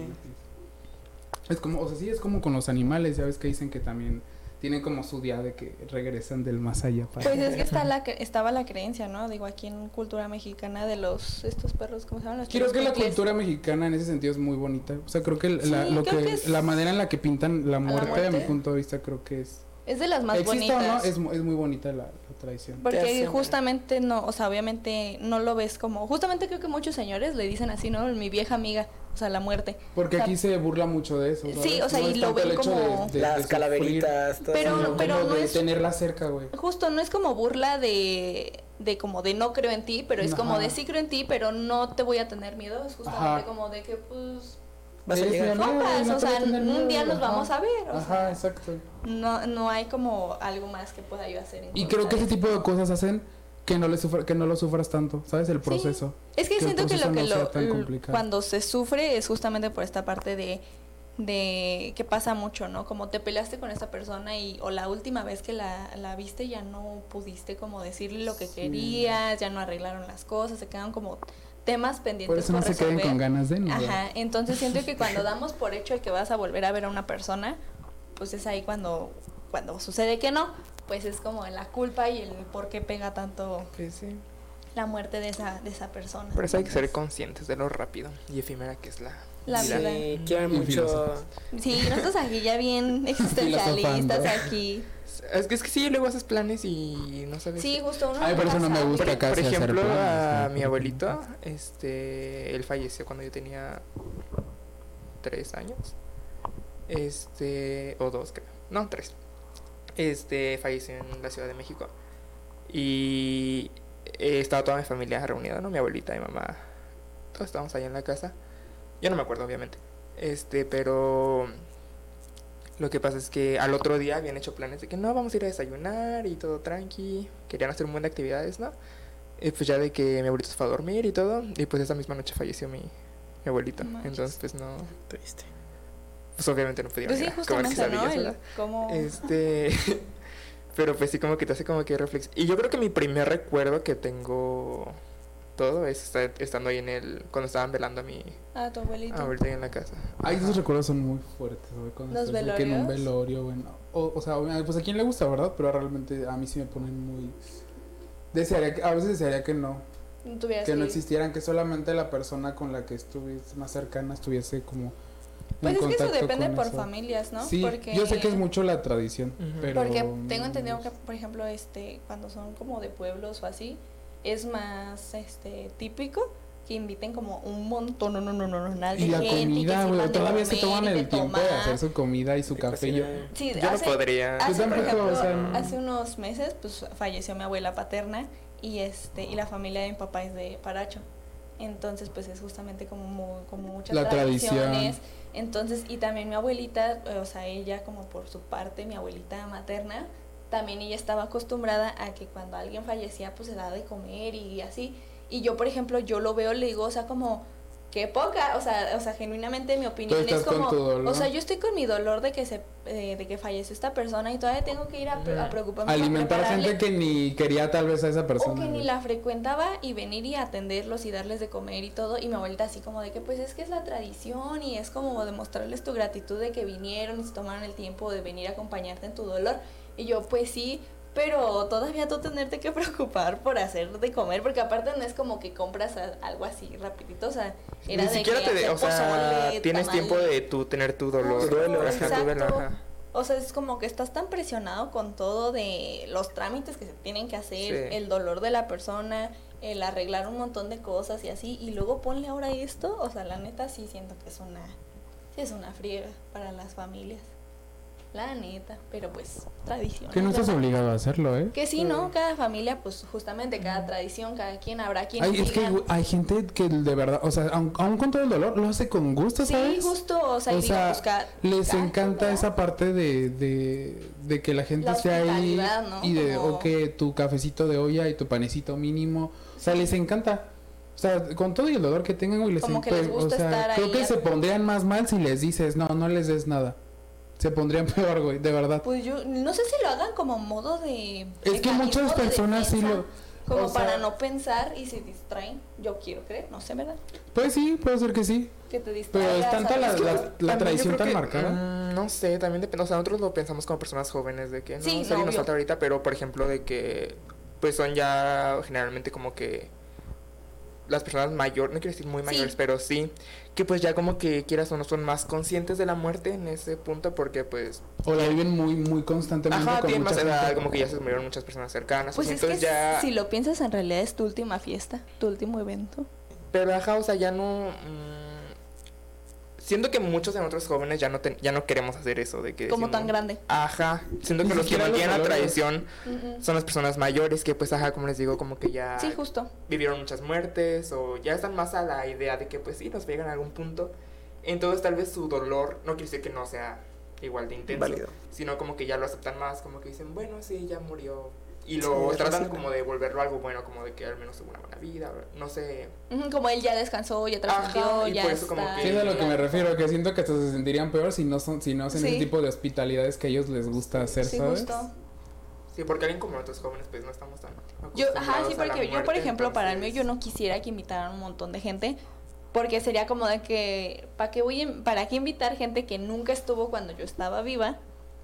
Es como, o sea, sí, es como con los animales, ya ves que dicen que también tienen como su día de que regresan del más allá para... Pues es que está la, cre- estaba la creencia, ¿no? Digo, aquí en cultura mexicana de los, estos perros, ¿cómo se llaman? Los Creo que la cultura mexicana en ese sentido es muy bonita. O sea, creo que la, Sí, lo creo que, que es- la manera en la que pintan la muerte, a mi muerte. punto de vista, creo que es... Es de las más Exista o no, bonitas. es, mu- es muy bonita la, la tradición. Porque justamente no, o sea, obviamente no lo ves como, justamente creo que muchos señores le dicen así, ¿no? Mi vieja amiga, o sea, la muerte. Porque o sea, aquí se burla mucho de eso. Sí, ¿sabes? o sea, No y lo ven como- de- de- de Las sufrir, calaveritas, todo Pero- eso. pero como no de es- tenerla cerca, güey. Justo, no es como burla de, de como de no creo en ti, pero es como Ajá. de sí creo en ti, pero no te voy a tener miedo. Es justamente Ajá. como de que, pues, Vas a llegar. compas, no o sea, un día nos ajá. vamos a ver. O Ajá, sea, exacto. no, no hay como algo más que pueda yo hacer. en Y creo que de ese tipo de cosas hacen que no le sufra, que no lo sufras tanto, ¿sabes? El proceso. Es que, siento que lo que no lo, cuando se sufre es justamente por esta parte de de que pasa mucho, ¿no? Como te peleaste con esta persona y o la última vez que la, la viste ya no pudiste como decirle lo que Sí. querías, ya no arreglaron las cosas, se quedan como temas pendientes Por eso no se queden con ganas de nada. Ajá, entonces siento que cuando damos por hecho el que vas a volver a ver a una persona, pues es ahí cuando cuando sucede que no, pues es como la culpa y el por qué pega tanto Pues sí. la muerte de esa de esa persona. Por eso hay que ser conscientes de lo rápido y efímera que es la, La vida. Sí, quieren Y mucho. Sí, nosotros aquí ya bien existencialistas aquí. Es que, es que sí, luego haces planes y no sabes. Sí, justo uno. Ay, por eso no me gusta Por, casi por hacer ejemplo, planes, a ¿no? mi abuelito, este, él falleció cuando yo tenía tres años, este, o dos creo, no, tres. Este, falleció en la Ciudad de México y eh, estaba toda mi familia reunida, ¿no? Mi abuelita, mi mamá, todos estábamos ahí en la casa. Yo no me acuerdo, obviamente. Este, pero lo que pasa es que al otro día habían hecho planes de que no, vamos a ir a desayunar y todo tranqui. Querían hacer un buen de actividades, ¿no? Y pues ya de que mi abuelito se fue a dormir y todo. Y pues esa misma noche falleció mi, mi abuelito. Entonces, pues no. Triste. Pues obviamente no pudieron Pues sí, a justamente, ¿no? Este. Pero pues sí, como que te hace como que reflex. Y yo creo que mi primer recuerdo que tengo todo es estar- estando ahí en el. Cuando estaban velando a mi Ah, tu abuelito. abuelita ahí en la casa. Ay, esos recuerdos son muy fuertes, güey. Cuando ¿Los estás en un velorio, bueno. O, o sea, pues a quién le gusta, ¿verdad? Pero realmente a mí sí me ponen muy... Desearía que, a veces desearía que no, No tuvieras que no existieran, que solamente la persona con la que estuviese más cercana estuviese como Pues es que eso depende por eso. familias, ¿no? Sí, Porque... yo sé que es mucho la tradición, Ujú. pero... Porque tengo entendido que, por ejemplo, este, cuando son como de pueblos o así, es más este típico que inviten como un montón, no, no, no, no, no, Y la comida, güey. Todavía se toman el tiempo de hacer su comida y su café. Yo. Sí, Yo no hace- podría. Hace, por ejemplo, o sea, no. hace unos meses, pues falleció mi abuela paterna y este y la familia de mi papá es de Paracho. Entonces, pues es justamente como como muchas La tradición. tradiciones. Entonces, y también mi abuelita, o sea, ella como por su parte, mi abuelita materna, también ella estaba acostumbrada a que cuando alguien fallecía, pues se daba de comer y así. Y yo, por ejemplo, yo lo veo, le digo, o sea, como qué poca, o sea, o sea, genuinamente mi opinión es como, o sea, yo estoy con mi dolor de que se eh, de que falleció esta persona y todavía tengo que ir a, a preocuparme alimentar prepararle, gente que ni quería tal vez a esa o persona. que ni la frecuentaba y venir y atenderlos y darles de comer y todo y mi abuelita así como de que pues es que es la tradición y es como demostrarles tu gratitud de que vinieron y se tomaron el tiempo de venir a acompañarte en tu dolor y yo pues sí pero todavía tú tenerte que preocupar por hacer de comer porque aparte no es como que compras algo así rapidito o sea era Ni de siquiera que te. de- O sea, pozole, tienes tiempo de tú tener tu dolor. Tu duelo, exacto. duelo, ajá. O sea, es como que estás tan presionado con todo de los trámites que se tienen que hacer, Sí. el dolor de la persona, el arreglar un montón de cosas y así, y luego ponle ahora esto, o sea, la neta sí siento que es una, sí es una friega para las familias. La neta, pero pues tradición. Que no estás ¿verdad? obligado a hacerlo, ¿eh? Que sí, ¿no? Cada familia, pues justamente cada tradición, cada quien habrá quien Ay, es que hay gente que de verdad, o sea, aun, aun con todo el dolor, lo hace con gusto, Sí, ¿sabes? justo, o sea, o sea, cada- les encanta quien, esa parte de, de, de que la gente La esté ahí ¿no? y de, Como- o que tu cafecito de olla y tu panecito mínimo, o sea, les encanta. O sea, con todo y el dolor que tengan, güey, les Como que les encanta. gusta o sea, estar creo ahí que se pondrían más mal si les dices, no, no les des nada. Se pondrían peor, güey, de verdad. Pues yo no sé si lo hagan como modo de. Es que muchas personas sí lo- Como o sea- para no pensar y se distraen. Yo quiero creer, no sé, ¿verdad? Pues sí, puede ser que sí. Que te Pero distraigas. es tanta la, la, la creo tan que, marcada. mm, no sé, también depende. O sea, nosotros lo pensamos como personas jóvenes, de que no, Sí, sí, no, nos falta ahorita, pero por ejemplo, de que pues son ya generalmente como que las personas mayores, no quiero decir muy Sí. mayores, pero sí, que pues ya como que quieras o no son más conscientes de la muerte en ese punto, porque pues, O la viven muy, muy constantemente ajá, con tienen más mucha edad, gente. como que ya se murieron muchas personas cercanas, Pues es que entonces ya, si lo piensas, en realidad es tu última fiesta, tu último evento. pero ajá, o sea, ya no... mm, Siento que muchos de nosotros jóvenes ya no ten- ya no queremos hacer eso de que Como decimos- tan grande. Ajá, siento que los que mantienen la tradición son las personas mayores que pues ajá, como les digo, como que ya Sí, justo. vivieron muchas muertes o ya están más a la idea de que pues sí, nos pegan en algún punto. Entonces tal vez su dolor no quiere decir que no sea igual de intenso, Válido. sino como que ya lo aceptan más, como que dicen, bueno, sí, ya murió. Y Sí, lo es tratan como de volverlo algo bueno, como de que al menos tuvo una buena vida, no sé. Como él ya descansó, ya y ya por eso como está. que- Sí, es a lo que me refiero, que siento que hasta se sentirían peor si no son, si no hacen Sí. ese tipo de hospitalidades que a ellos les gusta hacer, Sí, ¿sabes? justo. Sí, porque alguien como nosotros jóvenes pues no estamos tan Yo, ajá, sí, porque yo, por ejemplo, para el mío, yo no quisiera que invitaran un montón de gente, porque sería como de que, ¿para qué voy, para qué invitar gente que nunca estuvo cuando yo estaba viva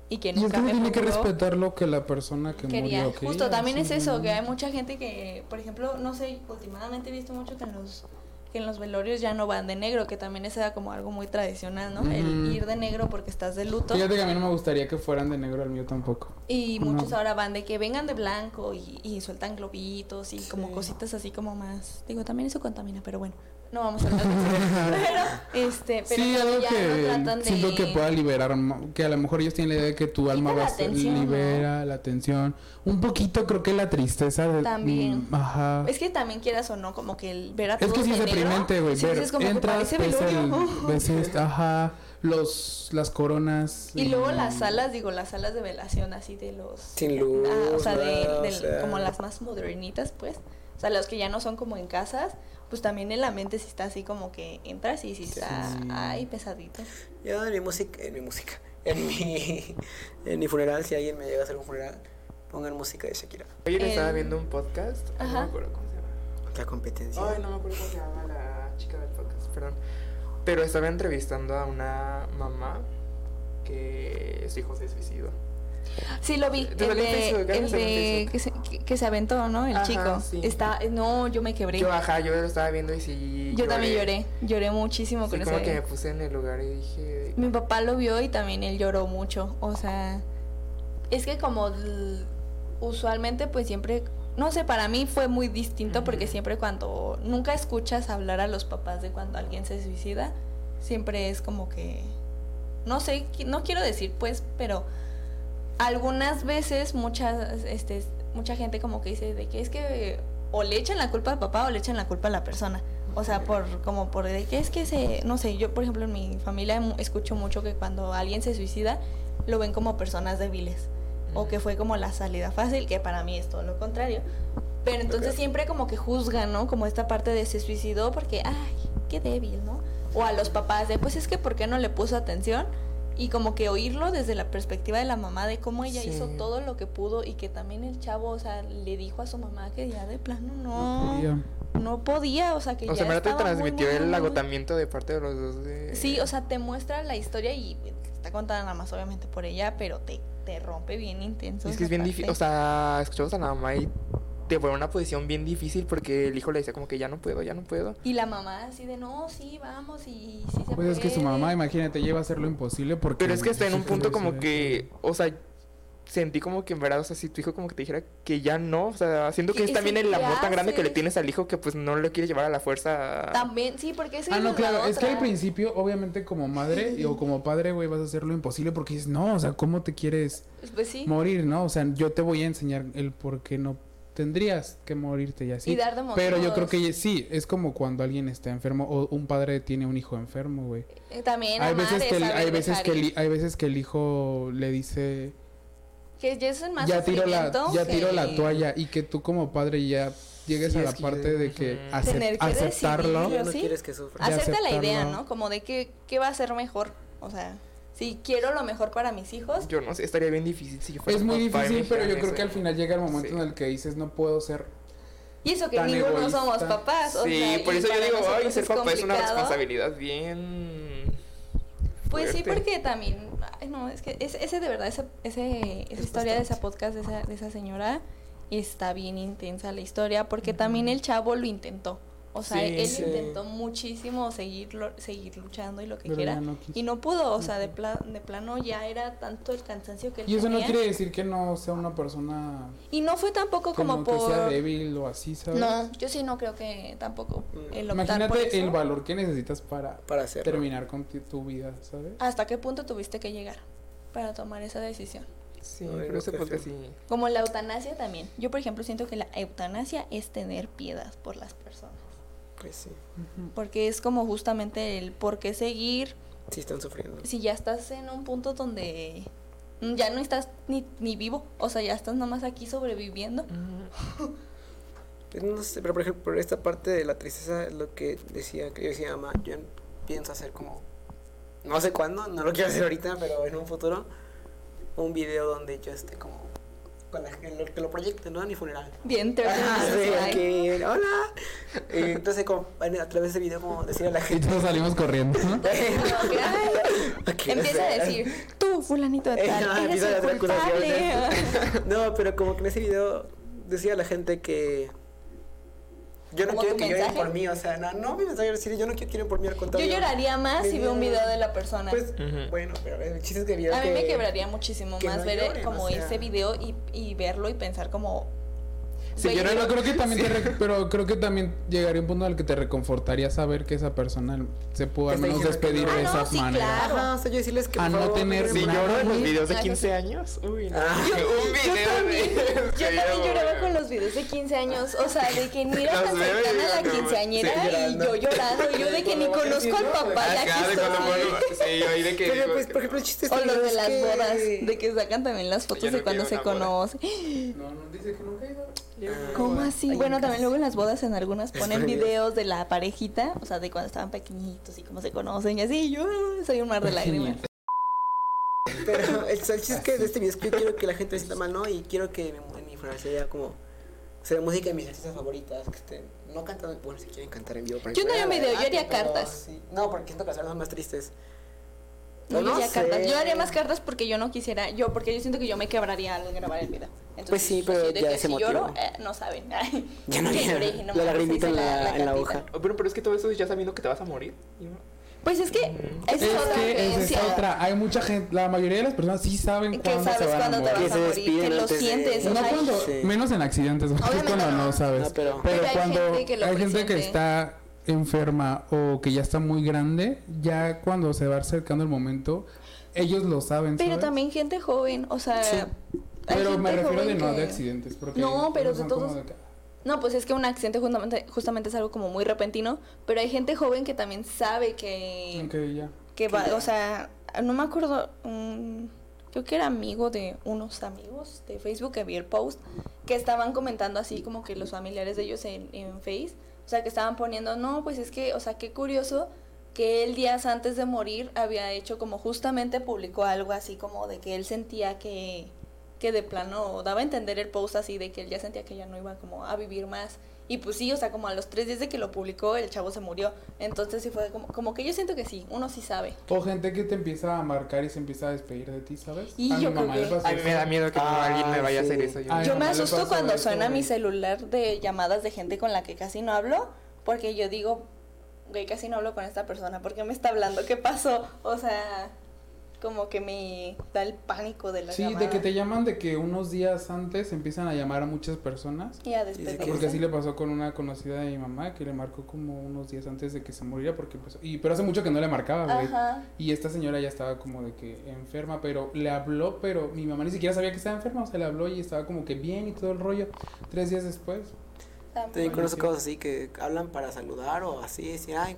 y que es nunca me tiene que respetar lo que la persona que quería. murió quería. Justo, también es eso, no. que hay mucha gente que, por ejemplo, no sé, últimamente he visto mucho que en los que en los velorios ya no van de negro, que también era como algo muy tradicional, ¿no? El Ujú. ir de negro porque estás de luto. Fíjate que a mí no me gustaría que fueran de negro al mío tampoco. Y No. muchos ahora van de que vengan de blanco y, y sueltan globitos y como Sí. cositas así como más. Digo, también eso contamina, pero bueno, no vamos a hablar de eso. Pero, este, pero sí, no, algo ya que no tratan de. siento que pueda liberar, que a lo mejor ellos tienen la idea de que tu alma va a ser, tensión, ¿no? libera la tensión. Un poquito creo que la tristeza de, También. mm, ajá. Es que también quieras o no, como que el ver a Es que sí es de deprimente, güey. sí como que entras, parece ves, el, ves esto, ajá, los, las coronas. Y luego mm, las salas, digo, las salas de velación así de los... Sin luz, Ah, o sea, de, nada, o del- sea. como las más modernitas, pues. O sea, los que ya no son como en casas, pues también en la mente sí está así como que entras y sí está, Sí. ay, pesadito. Yo en mi música, en mi música, en mi, en mi funeral, si alguien me llega a hacer un funeral, pongan música de Shakira. Ayer El- estaba viendo un podcast, no me acuerdo cómo se llama. La competencia. Ay, no me acuerdo cómo se llama la chica del podcast, perdón. Pero estaba entrevistando a una mamá que su hijo se suicidó. Sí, lo vi. El de, que, se, que, que se aventó, ¿no? El Ajá, chico. sí. Está, no, yo me quebré. Yo, Yo, ajá, yo lo estaba viendo y sí. también lloré. Lloré muchísimo Sí, con como ese. que me puse en el lugar y dije. Mi papá lo vio y también él lloró mucho. O sea, es que como usualmente pues siempre no sé, para mí fue muy distinto porque siempre cuando nunca escuchas hablar a los papás de cuando alguien se suicida, siempre es como que no sé, no quiero decir pues, pero algunas veces muchas este mucha gente como que dice de que es que o le echan la culpa al papá o le echan la culpa a la persona. O sea, por como por de que es que se no sé, yo por ejemplo en mi familia escucho mucho que cuando alguien se suicida lo ven como personas débiles o que fue como la salida fácil, que para mí es todo lo contrario. Pero entonces siempre como que juzgan, ¿no? Como esta parte de se suicidó porque, ay, qué débil, ¿no? O a los papás de, pues es que, ¿por qué no le puso atención? Y como que oírlo desde la perspectiva de la mamá, de cómo ella Sí. hizo todo lo que pudo y que también el chavo, o sea, le dijo a su mamá que ya de plano No no, podía. no podía, o sea, que O ya sea, me te muy, transmitió muy, el agotamiento de parte de los dos de... Sí, o sea, te muestra la historia y está contada nada más obviamente por ella, pero te, te rompe bien intenso. Y es que es bien difícil, o sea, escuchamos a la mamá y te pone en una posición bien difícil porque el hijo le decía como que ya no puedo, ya no puedo. Y la mamá así de, no, sí, vamos y sí se Pues es que su puede". mamá, imagínate, lleva a hacer lo imposible porque... Pero es que está en un punto como que, o sea, sentí como que en verdad, o sea, si tu hijo como que te dijera que ya no, o sea, siento que ¿Y es también el amor tan grande que le tienes al hijo que pues no lo quieres llevar a la fuerza. También, sí, porque es Ah, no, claro, es que al principio, obviamente, como madre o como padre, güey, vas a hacer lo imposible porque dices, no, o sea, ¿cómo te quieres Pues sí. morir, no? O sea, yo te voy a enseñar el por qué no tendrías que morirte y así. Y dar de Pero yo creo que sí, es como cuando alguien está enfermo o un padre tiene un hijo enfermo, güey. Eh, También Hay veces es que el, hay veces que el, hay veces que el hijo le dice Que ya es más ya tiro la ya que- tiro la toalla y que tú como padre ya llegues Sí, a la parte de que aceptarlo. no quieres que sufra. Hacerte la idea. ¿no? Como de que, qué va a ser mejor. O sea, si quiero lo mejor para mis hijos, Yo no sé, estaría bien difícil si yo fuera Es muy difícil, pero yo creo que al final llega el momento Sí. en el que dices no puedo ser y eso que ninguno egoísta. somos papás. O Sí, sea, por eso yo digo, ay, ser papá es una responsabilidad bien... Pues sí, porque también, ay, no, es que ese, ese de verdad, ese, ese- esa historia de esa podcast de esa, de esa señora está bien intensa la historia, porque también el chavo lo intentó. O sea, Sí, él sí. intentó muchísimo seguirlo, seguir luchando y lo que Pero quiera. no y no pudo, o sea, de, pla- de plano ya era tanto el cansancio que él Y eso no quiere decir que no sea una persona Y no fue tampoco como, como, que por... sea débil o así, ¿sabes? No, yo sí no creo que tampoco Mm. el optar por Imagínate el valor que necesitas para Para hacerlo. terminar con tu vida, ¿sabes? ¿Hasta qué punto tuviste que llegar para tomar esa decisión? Sí, Ay, pero no, ese podcast sí... Como la eutanasia también. Yo, por ejemplo, siento que la eutanasia es tener piedad por las personas. Pues sí. Porque es como justamente el por qué seguir Sí están sufriendo. si ya estás en un punto donde ya no estás ni, ni vivo. O sea, ya estás nomás aquí sobreviviendo. Pues no sé, pero por ejemplo, por esta parte de la tristeza, lo que decía, que yo decía, mamá, yo pienso hacer como, no sé cuándo, no lo quiero hacer ahorita, pero en un futuro, un video donde yo esté como, la que lo, que lo proyecte, ¿no? En mi funeral. Bien, te Ah, sí, que, hola. Eh, entonces, como, a través de video, como decirle a la Y gente. todos salimos corriendo, Empieza o a decir, tú, fulanito de Eh, tal, no, eres empieza a el culpable. No, pero como que en ese video decía a la gente que yo no ¿Como quiero que lloren por mí, o sea, no, no mi mensaje es decir, yo no quiero que lloren por mí, al Yo contrario. lloraría más si veo un video de la persona. Pues, bueno, pero el chiste es que a mí me que- quebraría muchísimo que más no ver lloren, como o sea. ese video y, y verlo y pensar como... Sí, yo no creo que también te re- pero creo que también llegaría un punto en el que te reconfortaría saber que esa persona se pudo al menos despedir no. de Ah, no, esa sí, manera. claro. Ajá, o sea, yo decirles que A no tener Si lloro en los Ay, videos de ay, 15 años, uy, no. Ah, un Yo video también, de... yo también lloraba con los videos de 15 años, o sea, de que ni era Los tan cercana a la quinceañera sí, y yo llorando, y yo de que ni conozco al papá, ya que estoy. Sí, yo ahí de que... Pero, pues, por ejemplo, el chiste es O los de las bodas, de que sacan también las fotos Yo de cuando se conocen. No, no dice que nunca ha ido. ¿Cómo así? Bueno, en también luego en las bodas en algunas ponen videos de la parejita, o sea, de cuando estaban pequeñitos y cómo se conocen y así, yo ah, soy un mar de lágrimas. Pero el, chiste es que de este video es que yo quiero que la gente se sienta mal, ¿no? Y quiero que mi- en mi funeral sea como... Sea música de mis artistas favoritas, que estén... No cantando... Bueno, si quieren cantar en vivo. para Yo no haría video, yo haría cartas. sí. No, porque siento que las son más tristes. No, yo No haría sé. cartas. Yo haría más cartas porque yo no quisiera, yo porque yo siento que yo me quebraría al grabar el video. Entonces, Pues sí, pero ya que ese si motivo. lloro, eh, no saben. Ya no Que lloré, la mames, lagrimita en la- en la hoja. Oh, Pero, pero es que todo eso es ya sabiendo que te vas a morir. ¿no? Pues es que Mm. Es es otra que es creencia. otra. Hay mucha gente, la mayoría de las personas sí saben Que cuándo se sabes van a cuándo te morir. vas a se morir, despiden que lo sientes. o No sea, cuando, Sí. menos en accidentes, Obviamente cuando no no. sabes. No, pero- pero, Pero hay cuando gente que lo hay gente que está enferma o que ya está muy grande, ya cuando se va acercando el momento, ellos lo saben. Pero ¿sabes? también gente joven, o sea... Sí. Pero me refiero de no que- de accidentes. Porque No, pero de todos- No, pues es que un accidente justamente, justamente es algo como muy repentino, pero hay gente joven que también sabe que, ya. que va, o sea, no me acuerdo, mm, creo que era amigo de unos amigos de Facebook que vi el post, que estaban comentando así como que los familiares de ellos en, en Face, o sea, que estaban poniendo, no, pues es que, o sea, qué curioso que él días antes de morir había hecho como justamente publicó algo así como de que él sentía que, que de plano daba a entender el post así de que él ya sentía que ya no iba como a vivir más. Y pues sí, o sea, como a los tres días de que lo publicó, el chavo se murió. Entonces sí fue como, como que yo siento que sí, uno sí sabe. O gente que te empieza a marcar y se empieza a despedir de ti, ¿sabes? Y a mi yo creo le que- pasó A mí me da miedo que Ah, alguien me vaya a hacer eso. Yo, Ay, Yo me asusto cuando eso, suena mi celular de llamadas de gente con la que casi no hablo, porque yo digo, güey, casi no hablo con esta persona, ¿por qué me está hablando? ¿Qué pasó? O sea, como que me da el pánico de la Sí, de que te llaman de que unos días antes empiezan a llamar a muchas personas. Y a despedirse. Porque así le pasó con una conocida de mi mamá que le marcó como unos días antes de que se muriera porque empezó. Y pero hace mucho que no le marcaba, güey. Y esta señora ya estaba como de que enferma, pero le habló, pero mi mamá ni siquiera sabía que estaba enferma, o sea, le habló y estaba como que bien y todo el rollo. Tres días después. También También. conozco cosas así que hablan para saludar o así, decir, ay,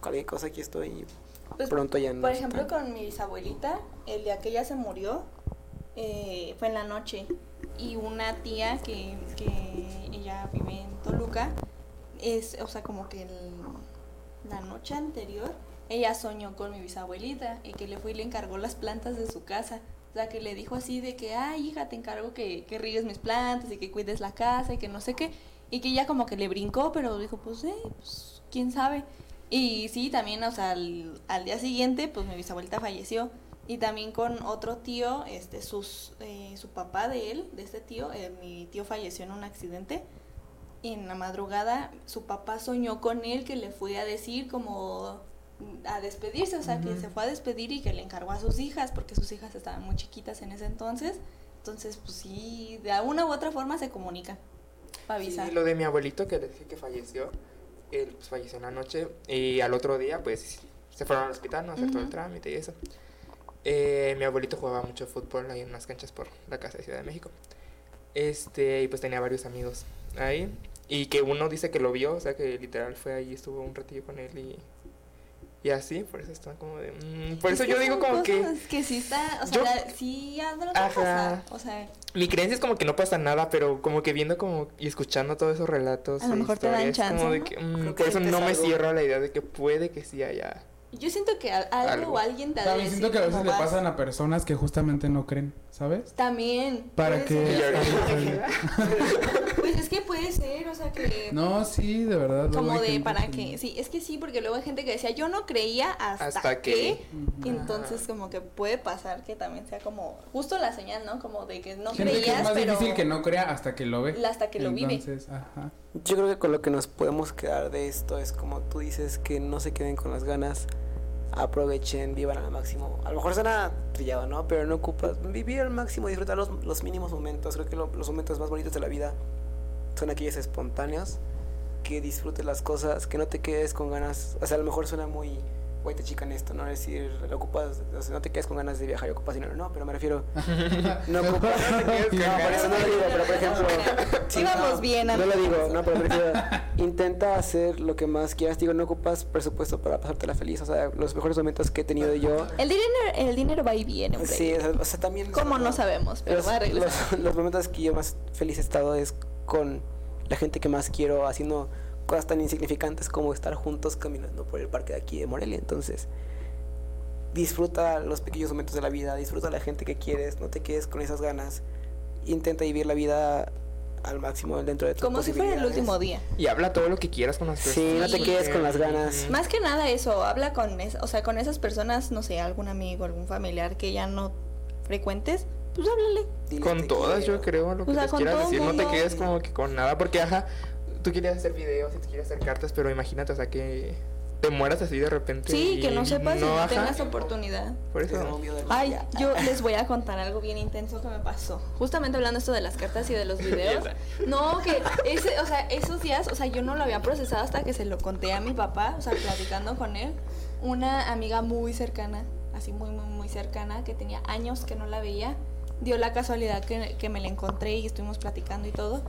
cualquier cosa aquí estoy y Pues, pronto ya no. Por ejemplo, están. con mi bisabuelita, el día que ella se murió, eh, fue en la noche. Y una tía que, que ella vive en Toluca, es, o sea, como que el- la noche anterior, ella soñó con mi bisabuelita y que le fue y le encargó las plantas de su casa. O sea, que le dijo así de que, ay, hija, te encargo que, que riegues mis plantas y que cuides la casa y que no sé qué. Y que ella como que le brincó, pero dijo, pues, eh, pues, quién sabe. Y sí, también, o sea, al, al día siguiente, pues mi bisabuelita falleció. Y también con otro tío, este, sus, eh, su papá de él, de este tío, eh, mi tío falleció en un accidente. Y en la madrugada, su papá soñó con él que le fue a decir como a despedirse, o sea, que se fue a despedir y que le encargó a sus hijas, porque sus hijas estaban muy chiquitas en ese entonces. Entonces, pues sí, de alguna u otra forma se comunican para avisar. Sí, lo de mi abuelito que le dije que falleció, él pues, falleció en la noche y al otro día pues se fueron al hospital, ¿no? Hacer todo el trámite y eso. Eh, mi abuelito jugaba mucho fútbol ahí en unas canchas por la casa de Ciudad de México. Este, y pues tenía varios amigos ahí. Y que uno dice que lo vio, o sea que literal fue ahí, estuvo un ratillo con él y, y así, por eso está como de... mm, por Es eso yo digo como que... que sí está, o sea, Yo- la- sí Ajá. pasar, o sea, Mi creencia es como que no pasa nada, pero como que viendo como y escuchando todos esos relatos. A lo mejor te dan historias, como chance, de ¿no? que, mm, que por eso no me cierro a la idea de que puede que sí haya. Yo siento que al- algo, Algo. o alguien te También siento que a veces le vas. pasan a personas que justamente no creen, ¿sabes? También. Para que... Pues es que puede ser, o sea que... No, sí, de verdad. como de para que, sí, es que sí, porque luego hay gente que decía, yo no creía hasta, Hasta que, entonces como que puede pasar que también sea como, justo la señal, ¿no? Como de que no Gente que es creías, más pero difícil que no crea hasta que lo ve. hasta que lo vive. Entonces, ajá. Yo creo que con lo que nos podemos quedar de esto es como tú dices, que no se queden con las ganas, aprovechen, vivan al máximo. A lo mejor suena trillado, ¿no? Pero no ocupas vivir al máximo, disfrutar los, los mínimos momentos. Creo que lo- los momentos más bonitos de la vida son aquellos espontáneos, que disfrutes las cosas, que no te quedes con ganas. O sea, a lo mejor suena muy güey, te chican esto, ¿no? Es decir, lo ocupas, o sea, no te quedes con ganas de viajar y ocupas dinero, no, pero me refiero, no ocupas, no, por eso no lo digo, pero por ejemplo, sí, no, bien, no lo digo, no, pero me refiero, intenta hacer lo que más quieras, digo, no ocupas presupuesto para pasártela feliz, o sea, los mejores momentos que he tenido yo, El dinero, el dinero va y viene, hombre. sí, o sea, o sea, también... ¿Cómo no sabemos? Pero los, va a regresar. los- los momentos que yo más feliz he estado es con la gente que más quiero, haciendo cosas tan insignificantes como estar juntos caminando por el parque de aquí de Morelia. Entonces, disfruta los pequeños momentos de la vida, disfruta a la gente que quieres, no te quedes con esas ganas. Intenta vivir la vida al máximo dentro de tus Como si fuera el último día. Y habla todo lo que quieras con las Sí, personas. no te quedes con las ganas. Más que nada eso, habla con, es- o sea, con esas personas, no sé, algún amigo, algún familiar que ya no frecuentes, pues háblale. Con "Te todas, quiero". yo creo, lo que O sea, les quieras decir. No te mundo. quedes como que con nada, porque, ajá, tú querías hacer videos y te quieres hacer cartas, pero imagínate, o sea, que te mueras así de repente. Sí, que no sepas y no, ajá, tengas oportunidad. Por eso. Ay, yo les voy a contar algo bien intenso que me pasó. Justamente hablando esto de las cartas y de los videos. No, que ese, o sea, esos días, o sea, yo no lo había procesado hasta que se lo conté a mi papá, o sea, platicando con él. Una amiga muy cercana, así muy, muy, muy cercana, que tenía años que no la veía, dio la casualidad que, que me la encontré y estuvimos platicando y todo.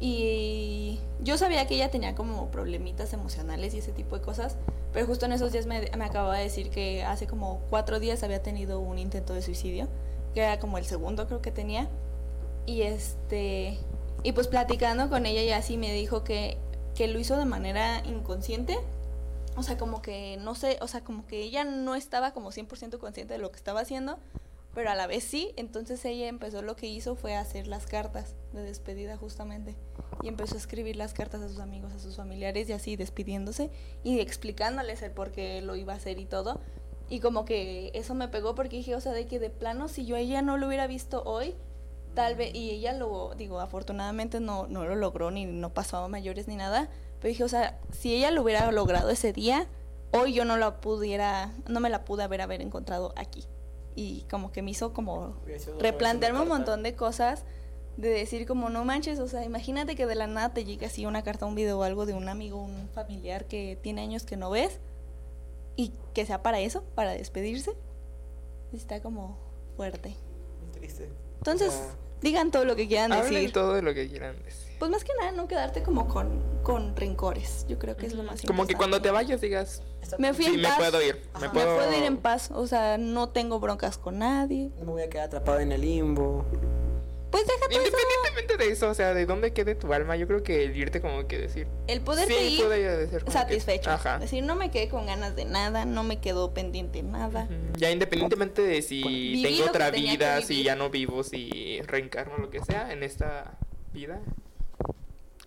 Y yo sabía que ella tenía como problemitas emocionales y ese tipo de cosas, pero justo en esos días me, me acababa de decir que hace como cuatro días había tenido un intento de suicidio, que era como el segundo creo que tenía. Y este, y pues platicando con ella y así me dijo que, que lo hizo de manera inconsciente. O sea, como que no sé, o sea, como que ella no estaba como 100% consciente de lo que estaba haciendo, pero a la vez sí. Entonces ella empezó, lo que hizo fue hacer las cartas de despedida justamente. Y empezó a escribir las cartas a sus amigos, a sus familiares y así despidiéndose y explicándoles el por qué lo iba a hacer y todo. Y como que eso me pegó porque dije, o sea, de que de plano si yo a ella no lo hubiera visto hoy, tal vez, y ella lo, digo, afortunadamente no, no lo logró ni no pasó a mayores ni nada, pero dije, o sea, si ella lo hubiera logrado ese día, hoy yo no la pudiera, no me la pude haber, haber encontrado aquí. Y como que me hizo como replantearme un montón de cosas, de decir como, no manches, o sea, imagínate que de la nada te llegue así una carta, un video o algo de un amigo, un familiar que tiene años que no ves, y que sea para eso, para despedirse, está como fuerte. Muy triste. Entonces, O sea, digan todo lo que quieran Hablen decir. todo de lo que quieran decir. Pues más que nada, no quedarte como con, con rencores. Yo creo que es lo más Como que cuando te importante. vayas digas, Me fui sí, en me paz. puedo ir. Me Ajá. Me puedo, puedo ir en paz. O sea, no tengo broncas con nadie. No me voy a quedar atrapado en el limbo. Pues déjate eso. Independientemente de eso, o sea, de dónde quede tu alma, yo creo que el irte como que decir. El poderte sí, ir que- satisfecho. Ajá. Decir, no me quedé con ganas de nada, no me quedó pendiente nada. Ya independientemente de si Viví tengo otra vida, si ya no vivo, si reencarno, lo que sea, en esta vida,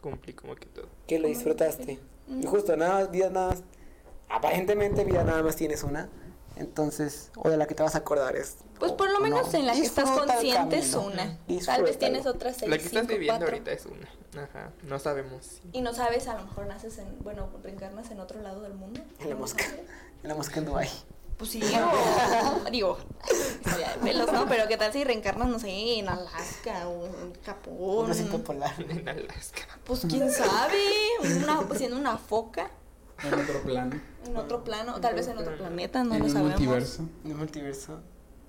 cumplí como que todo. Que lo disfrutaste. Y justo, nada más, vida nada más. Aparentemente, vida nada más tienes una. Entonces, o de la que te vas a acordar es. Pues por lo o menos no. en la que estás Disfruta consciente es una. Tal vez tienes otras seis, La que estás cinco, viviendo cuatro. ahorita es una. Ajá, no sabemos. Y no sabes, a lo mejor naces en, bueno, reencarnas en otro lado del mundo. En la mosca. En la mosca en Dubai. Pues sí, o, digo, historia de pelos, ¿no? Pero qué tal si reencarnas, no sé, en Alaska o en Japón. Un osito polar. En Alaska. Pues quién sabe, una, pues, siendo una foca En otro plano. en otro plano, tal vez en otro planeta, no en lo un sabemos. multiverso. En un multiverso.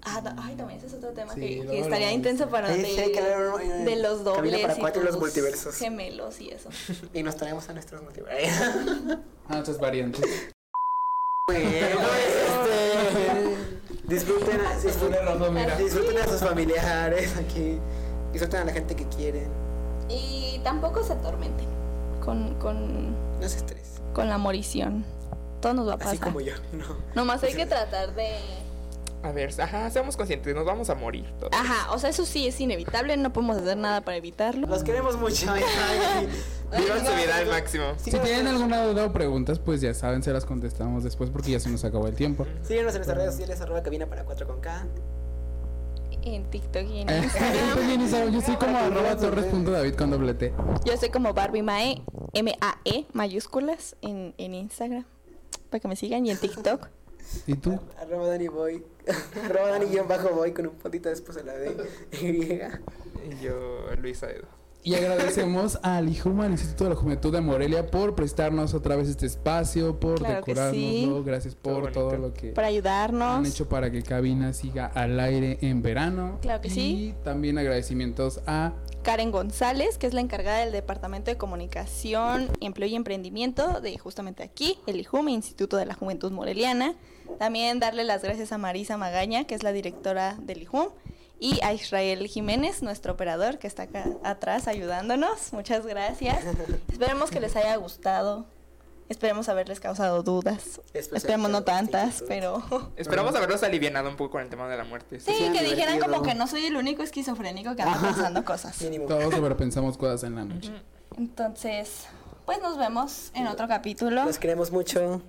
Ah, da- ay, también ese es otro tema Sí, que, estaría a intenso para Sí, de, sí, hablar, eh, de los dobles para cuatro y los multiversos. gemelos y eso. Y nos traemos a nuestros multiversos. Ah, esas variantes. Bueno, este, disfruten, a- disfruten, disfruten a sus familiares aquí. Disfruten a la gente que quieren. Y tampoco se atormenten con, con, No se estrés. con la morición. Todo nos va a pasar. Así como yo. No. Nomás hay que tratar de... A ver, ajá, seamos conscientes, nos vamos a morir todos. Ajá, o sea, eso sí es inevitable, no podemos hacer nada para evitarlo. Los queremos mucho. Vivan su vida al máximo. Si tienen alguna duda o preguntas, pues ya saben, se las contestamos después porque ya se nos acabó el tiempo. Síguenos en nuestras redes sociales, arroba cabina para 4 con K. En TikTok y en Eh, Instagram. yo soy como arroba torres.david con doble T. Yo soy como Barbie Mae, M-A-E, mayúsculas, en, en Instagram. Para que me sigan y en TikTok. ¿Y tú? Arroba Dani Boy. arroba Dani guion bajo Boy con un puntito después de la D. Y. Y yo, Luisa Edo. Y agradecemos al IJUMA, al Instituto de la Juventud de Morelia, por prestarnos otra vez este espacio, por Claro que decorárnoslo. sí. Gracias Todo por todo bonito. lo que Para han ayudarnos. hecho para que Cabina siga al aire en verano. Claro que y sí. también agradecimientos a Karen González, que es la encargada del Departamento de Comunicación, Empleo y Emprendimiento de justamente aquí, el IJUME, Instituto de la Juventud Moreliana. También darle las gracias a Marisa Magaña, que es la directora del IJUM. Y a Israel Jiménez, nuestro operador, que está acá atrás ayudándonos. Muchas gracias. Esperemos que les haya gustado. Esperemos haberles causado dudas. Esperemos no tantas, pero... Esperamos haberlos alivianado un poco con el tema de la muerte. Sí, Sí, que dijeran como que no soy el único esquizofrénico que anda pensando cosas. Mínimo. todos sobrepensamos cosas en la noche. Entonces, pues nos vemos en otro capítulo. Los queremos mucho.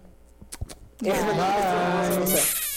Bye. Es una-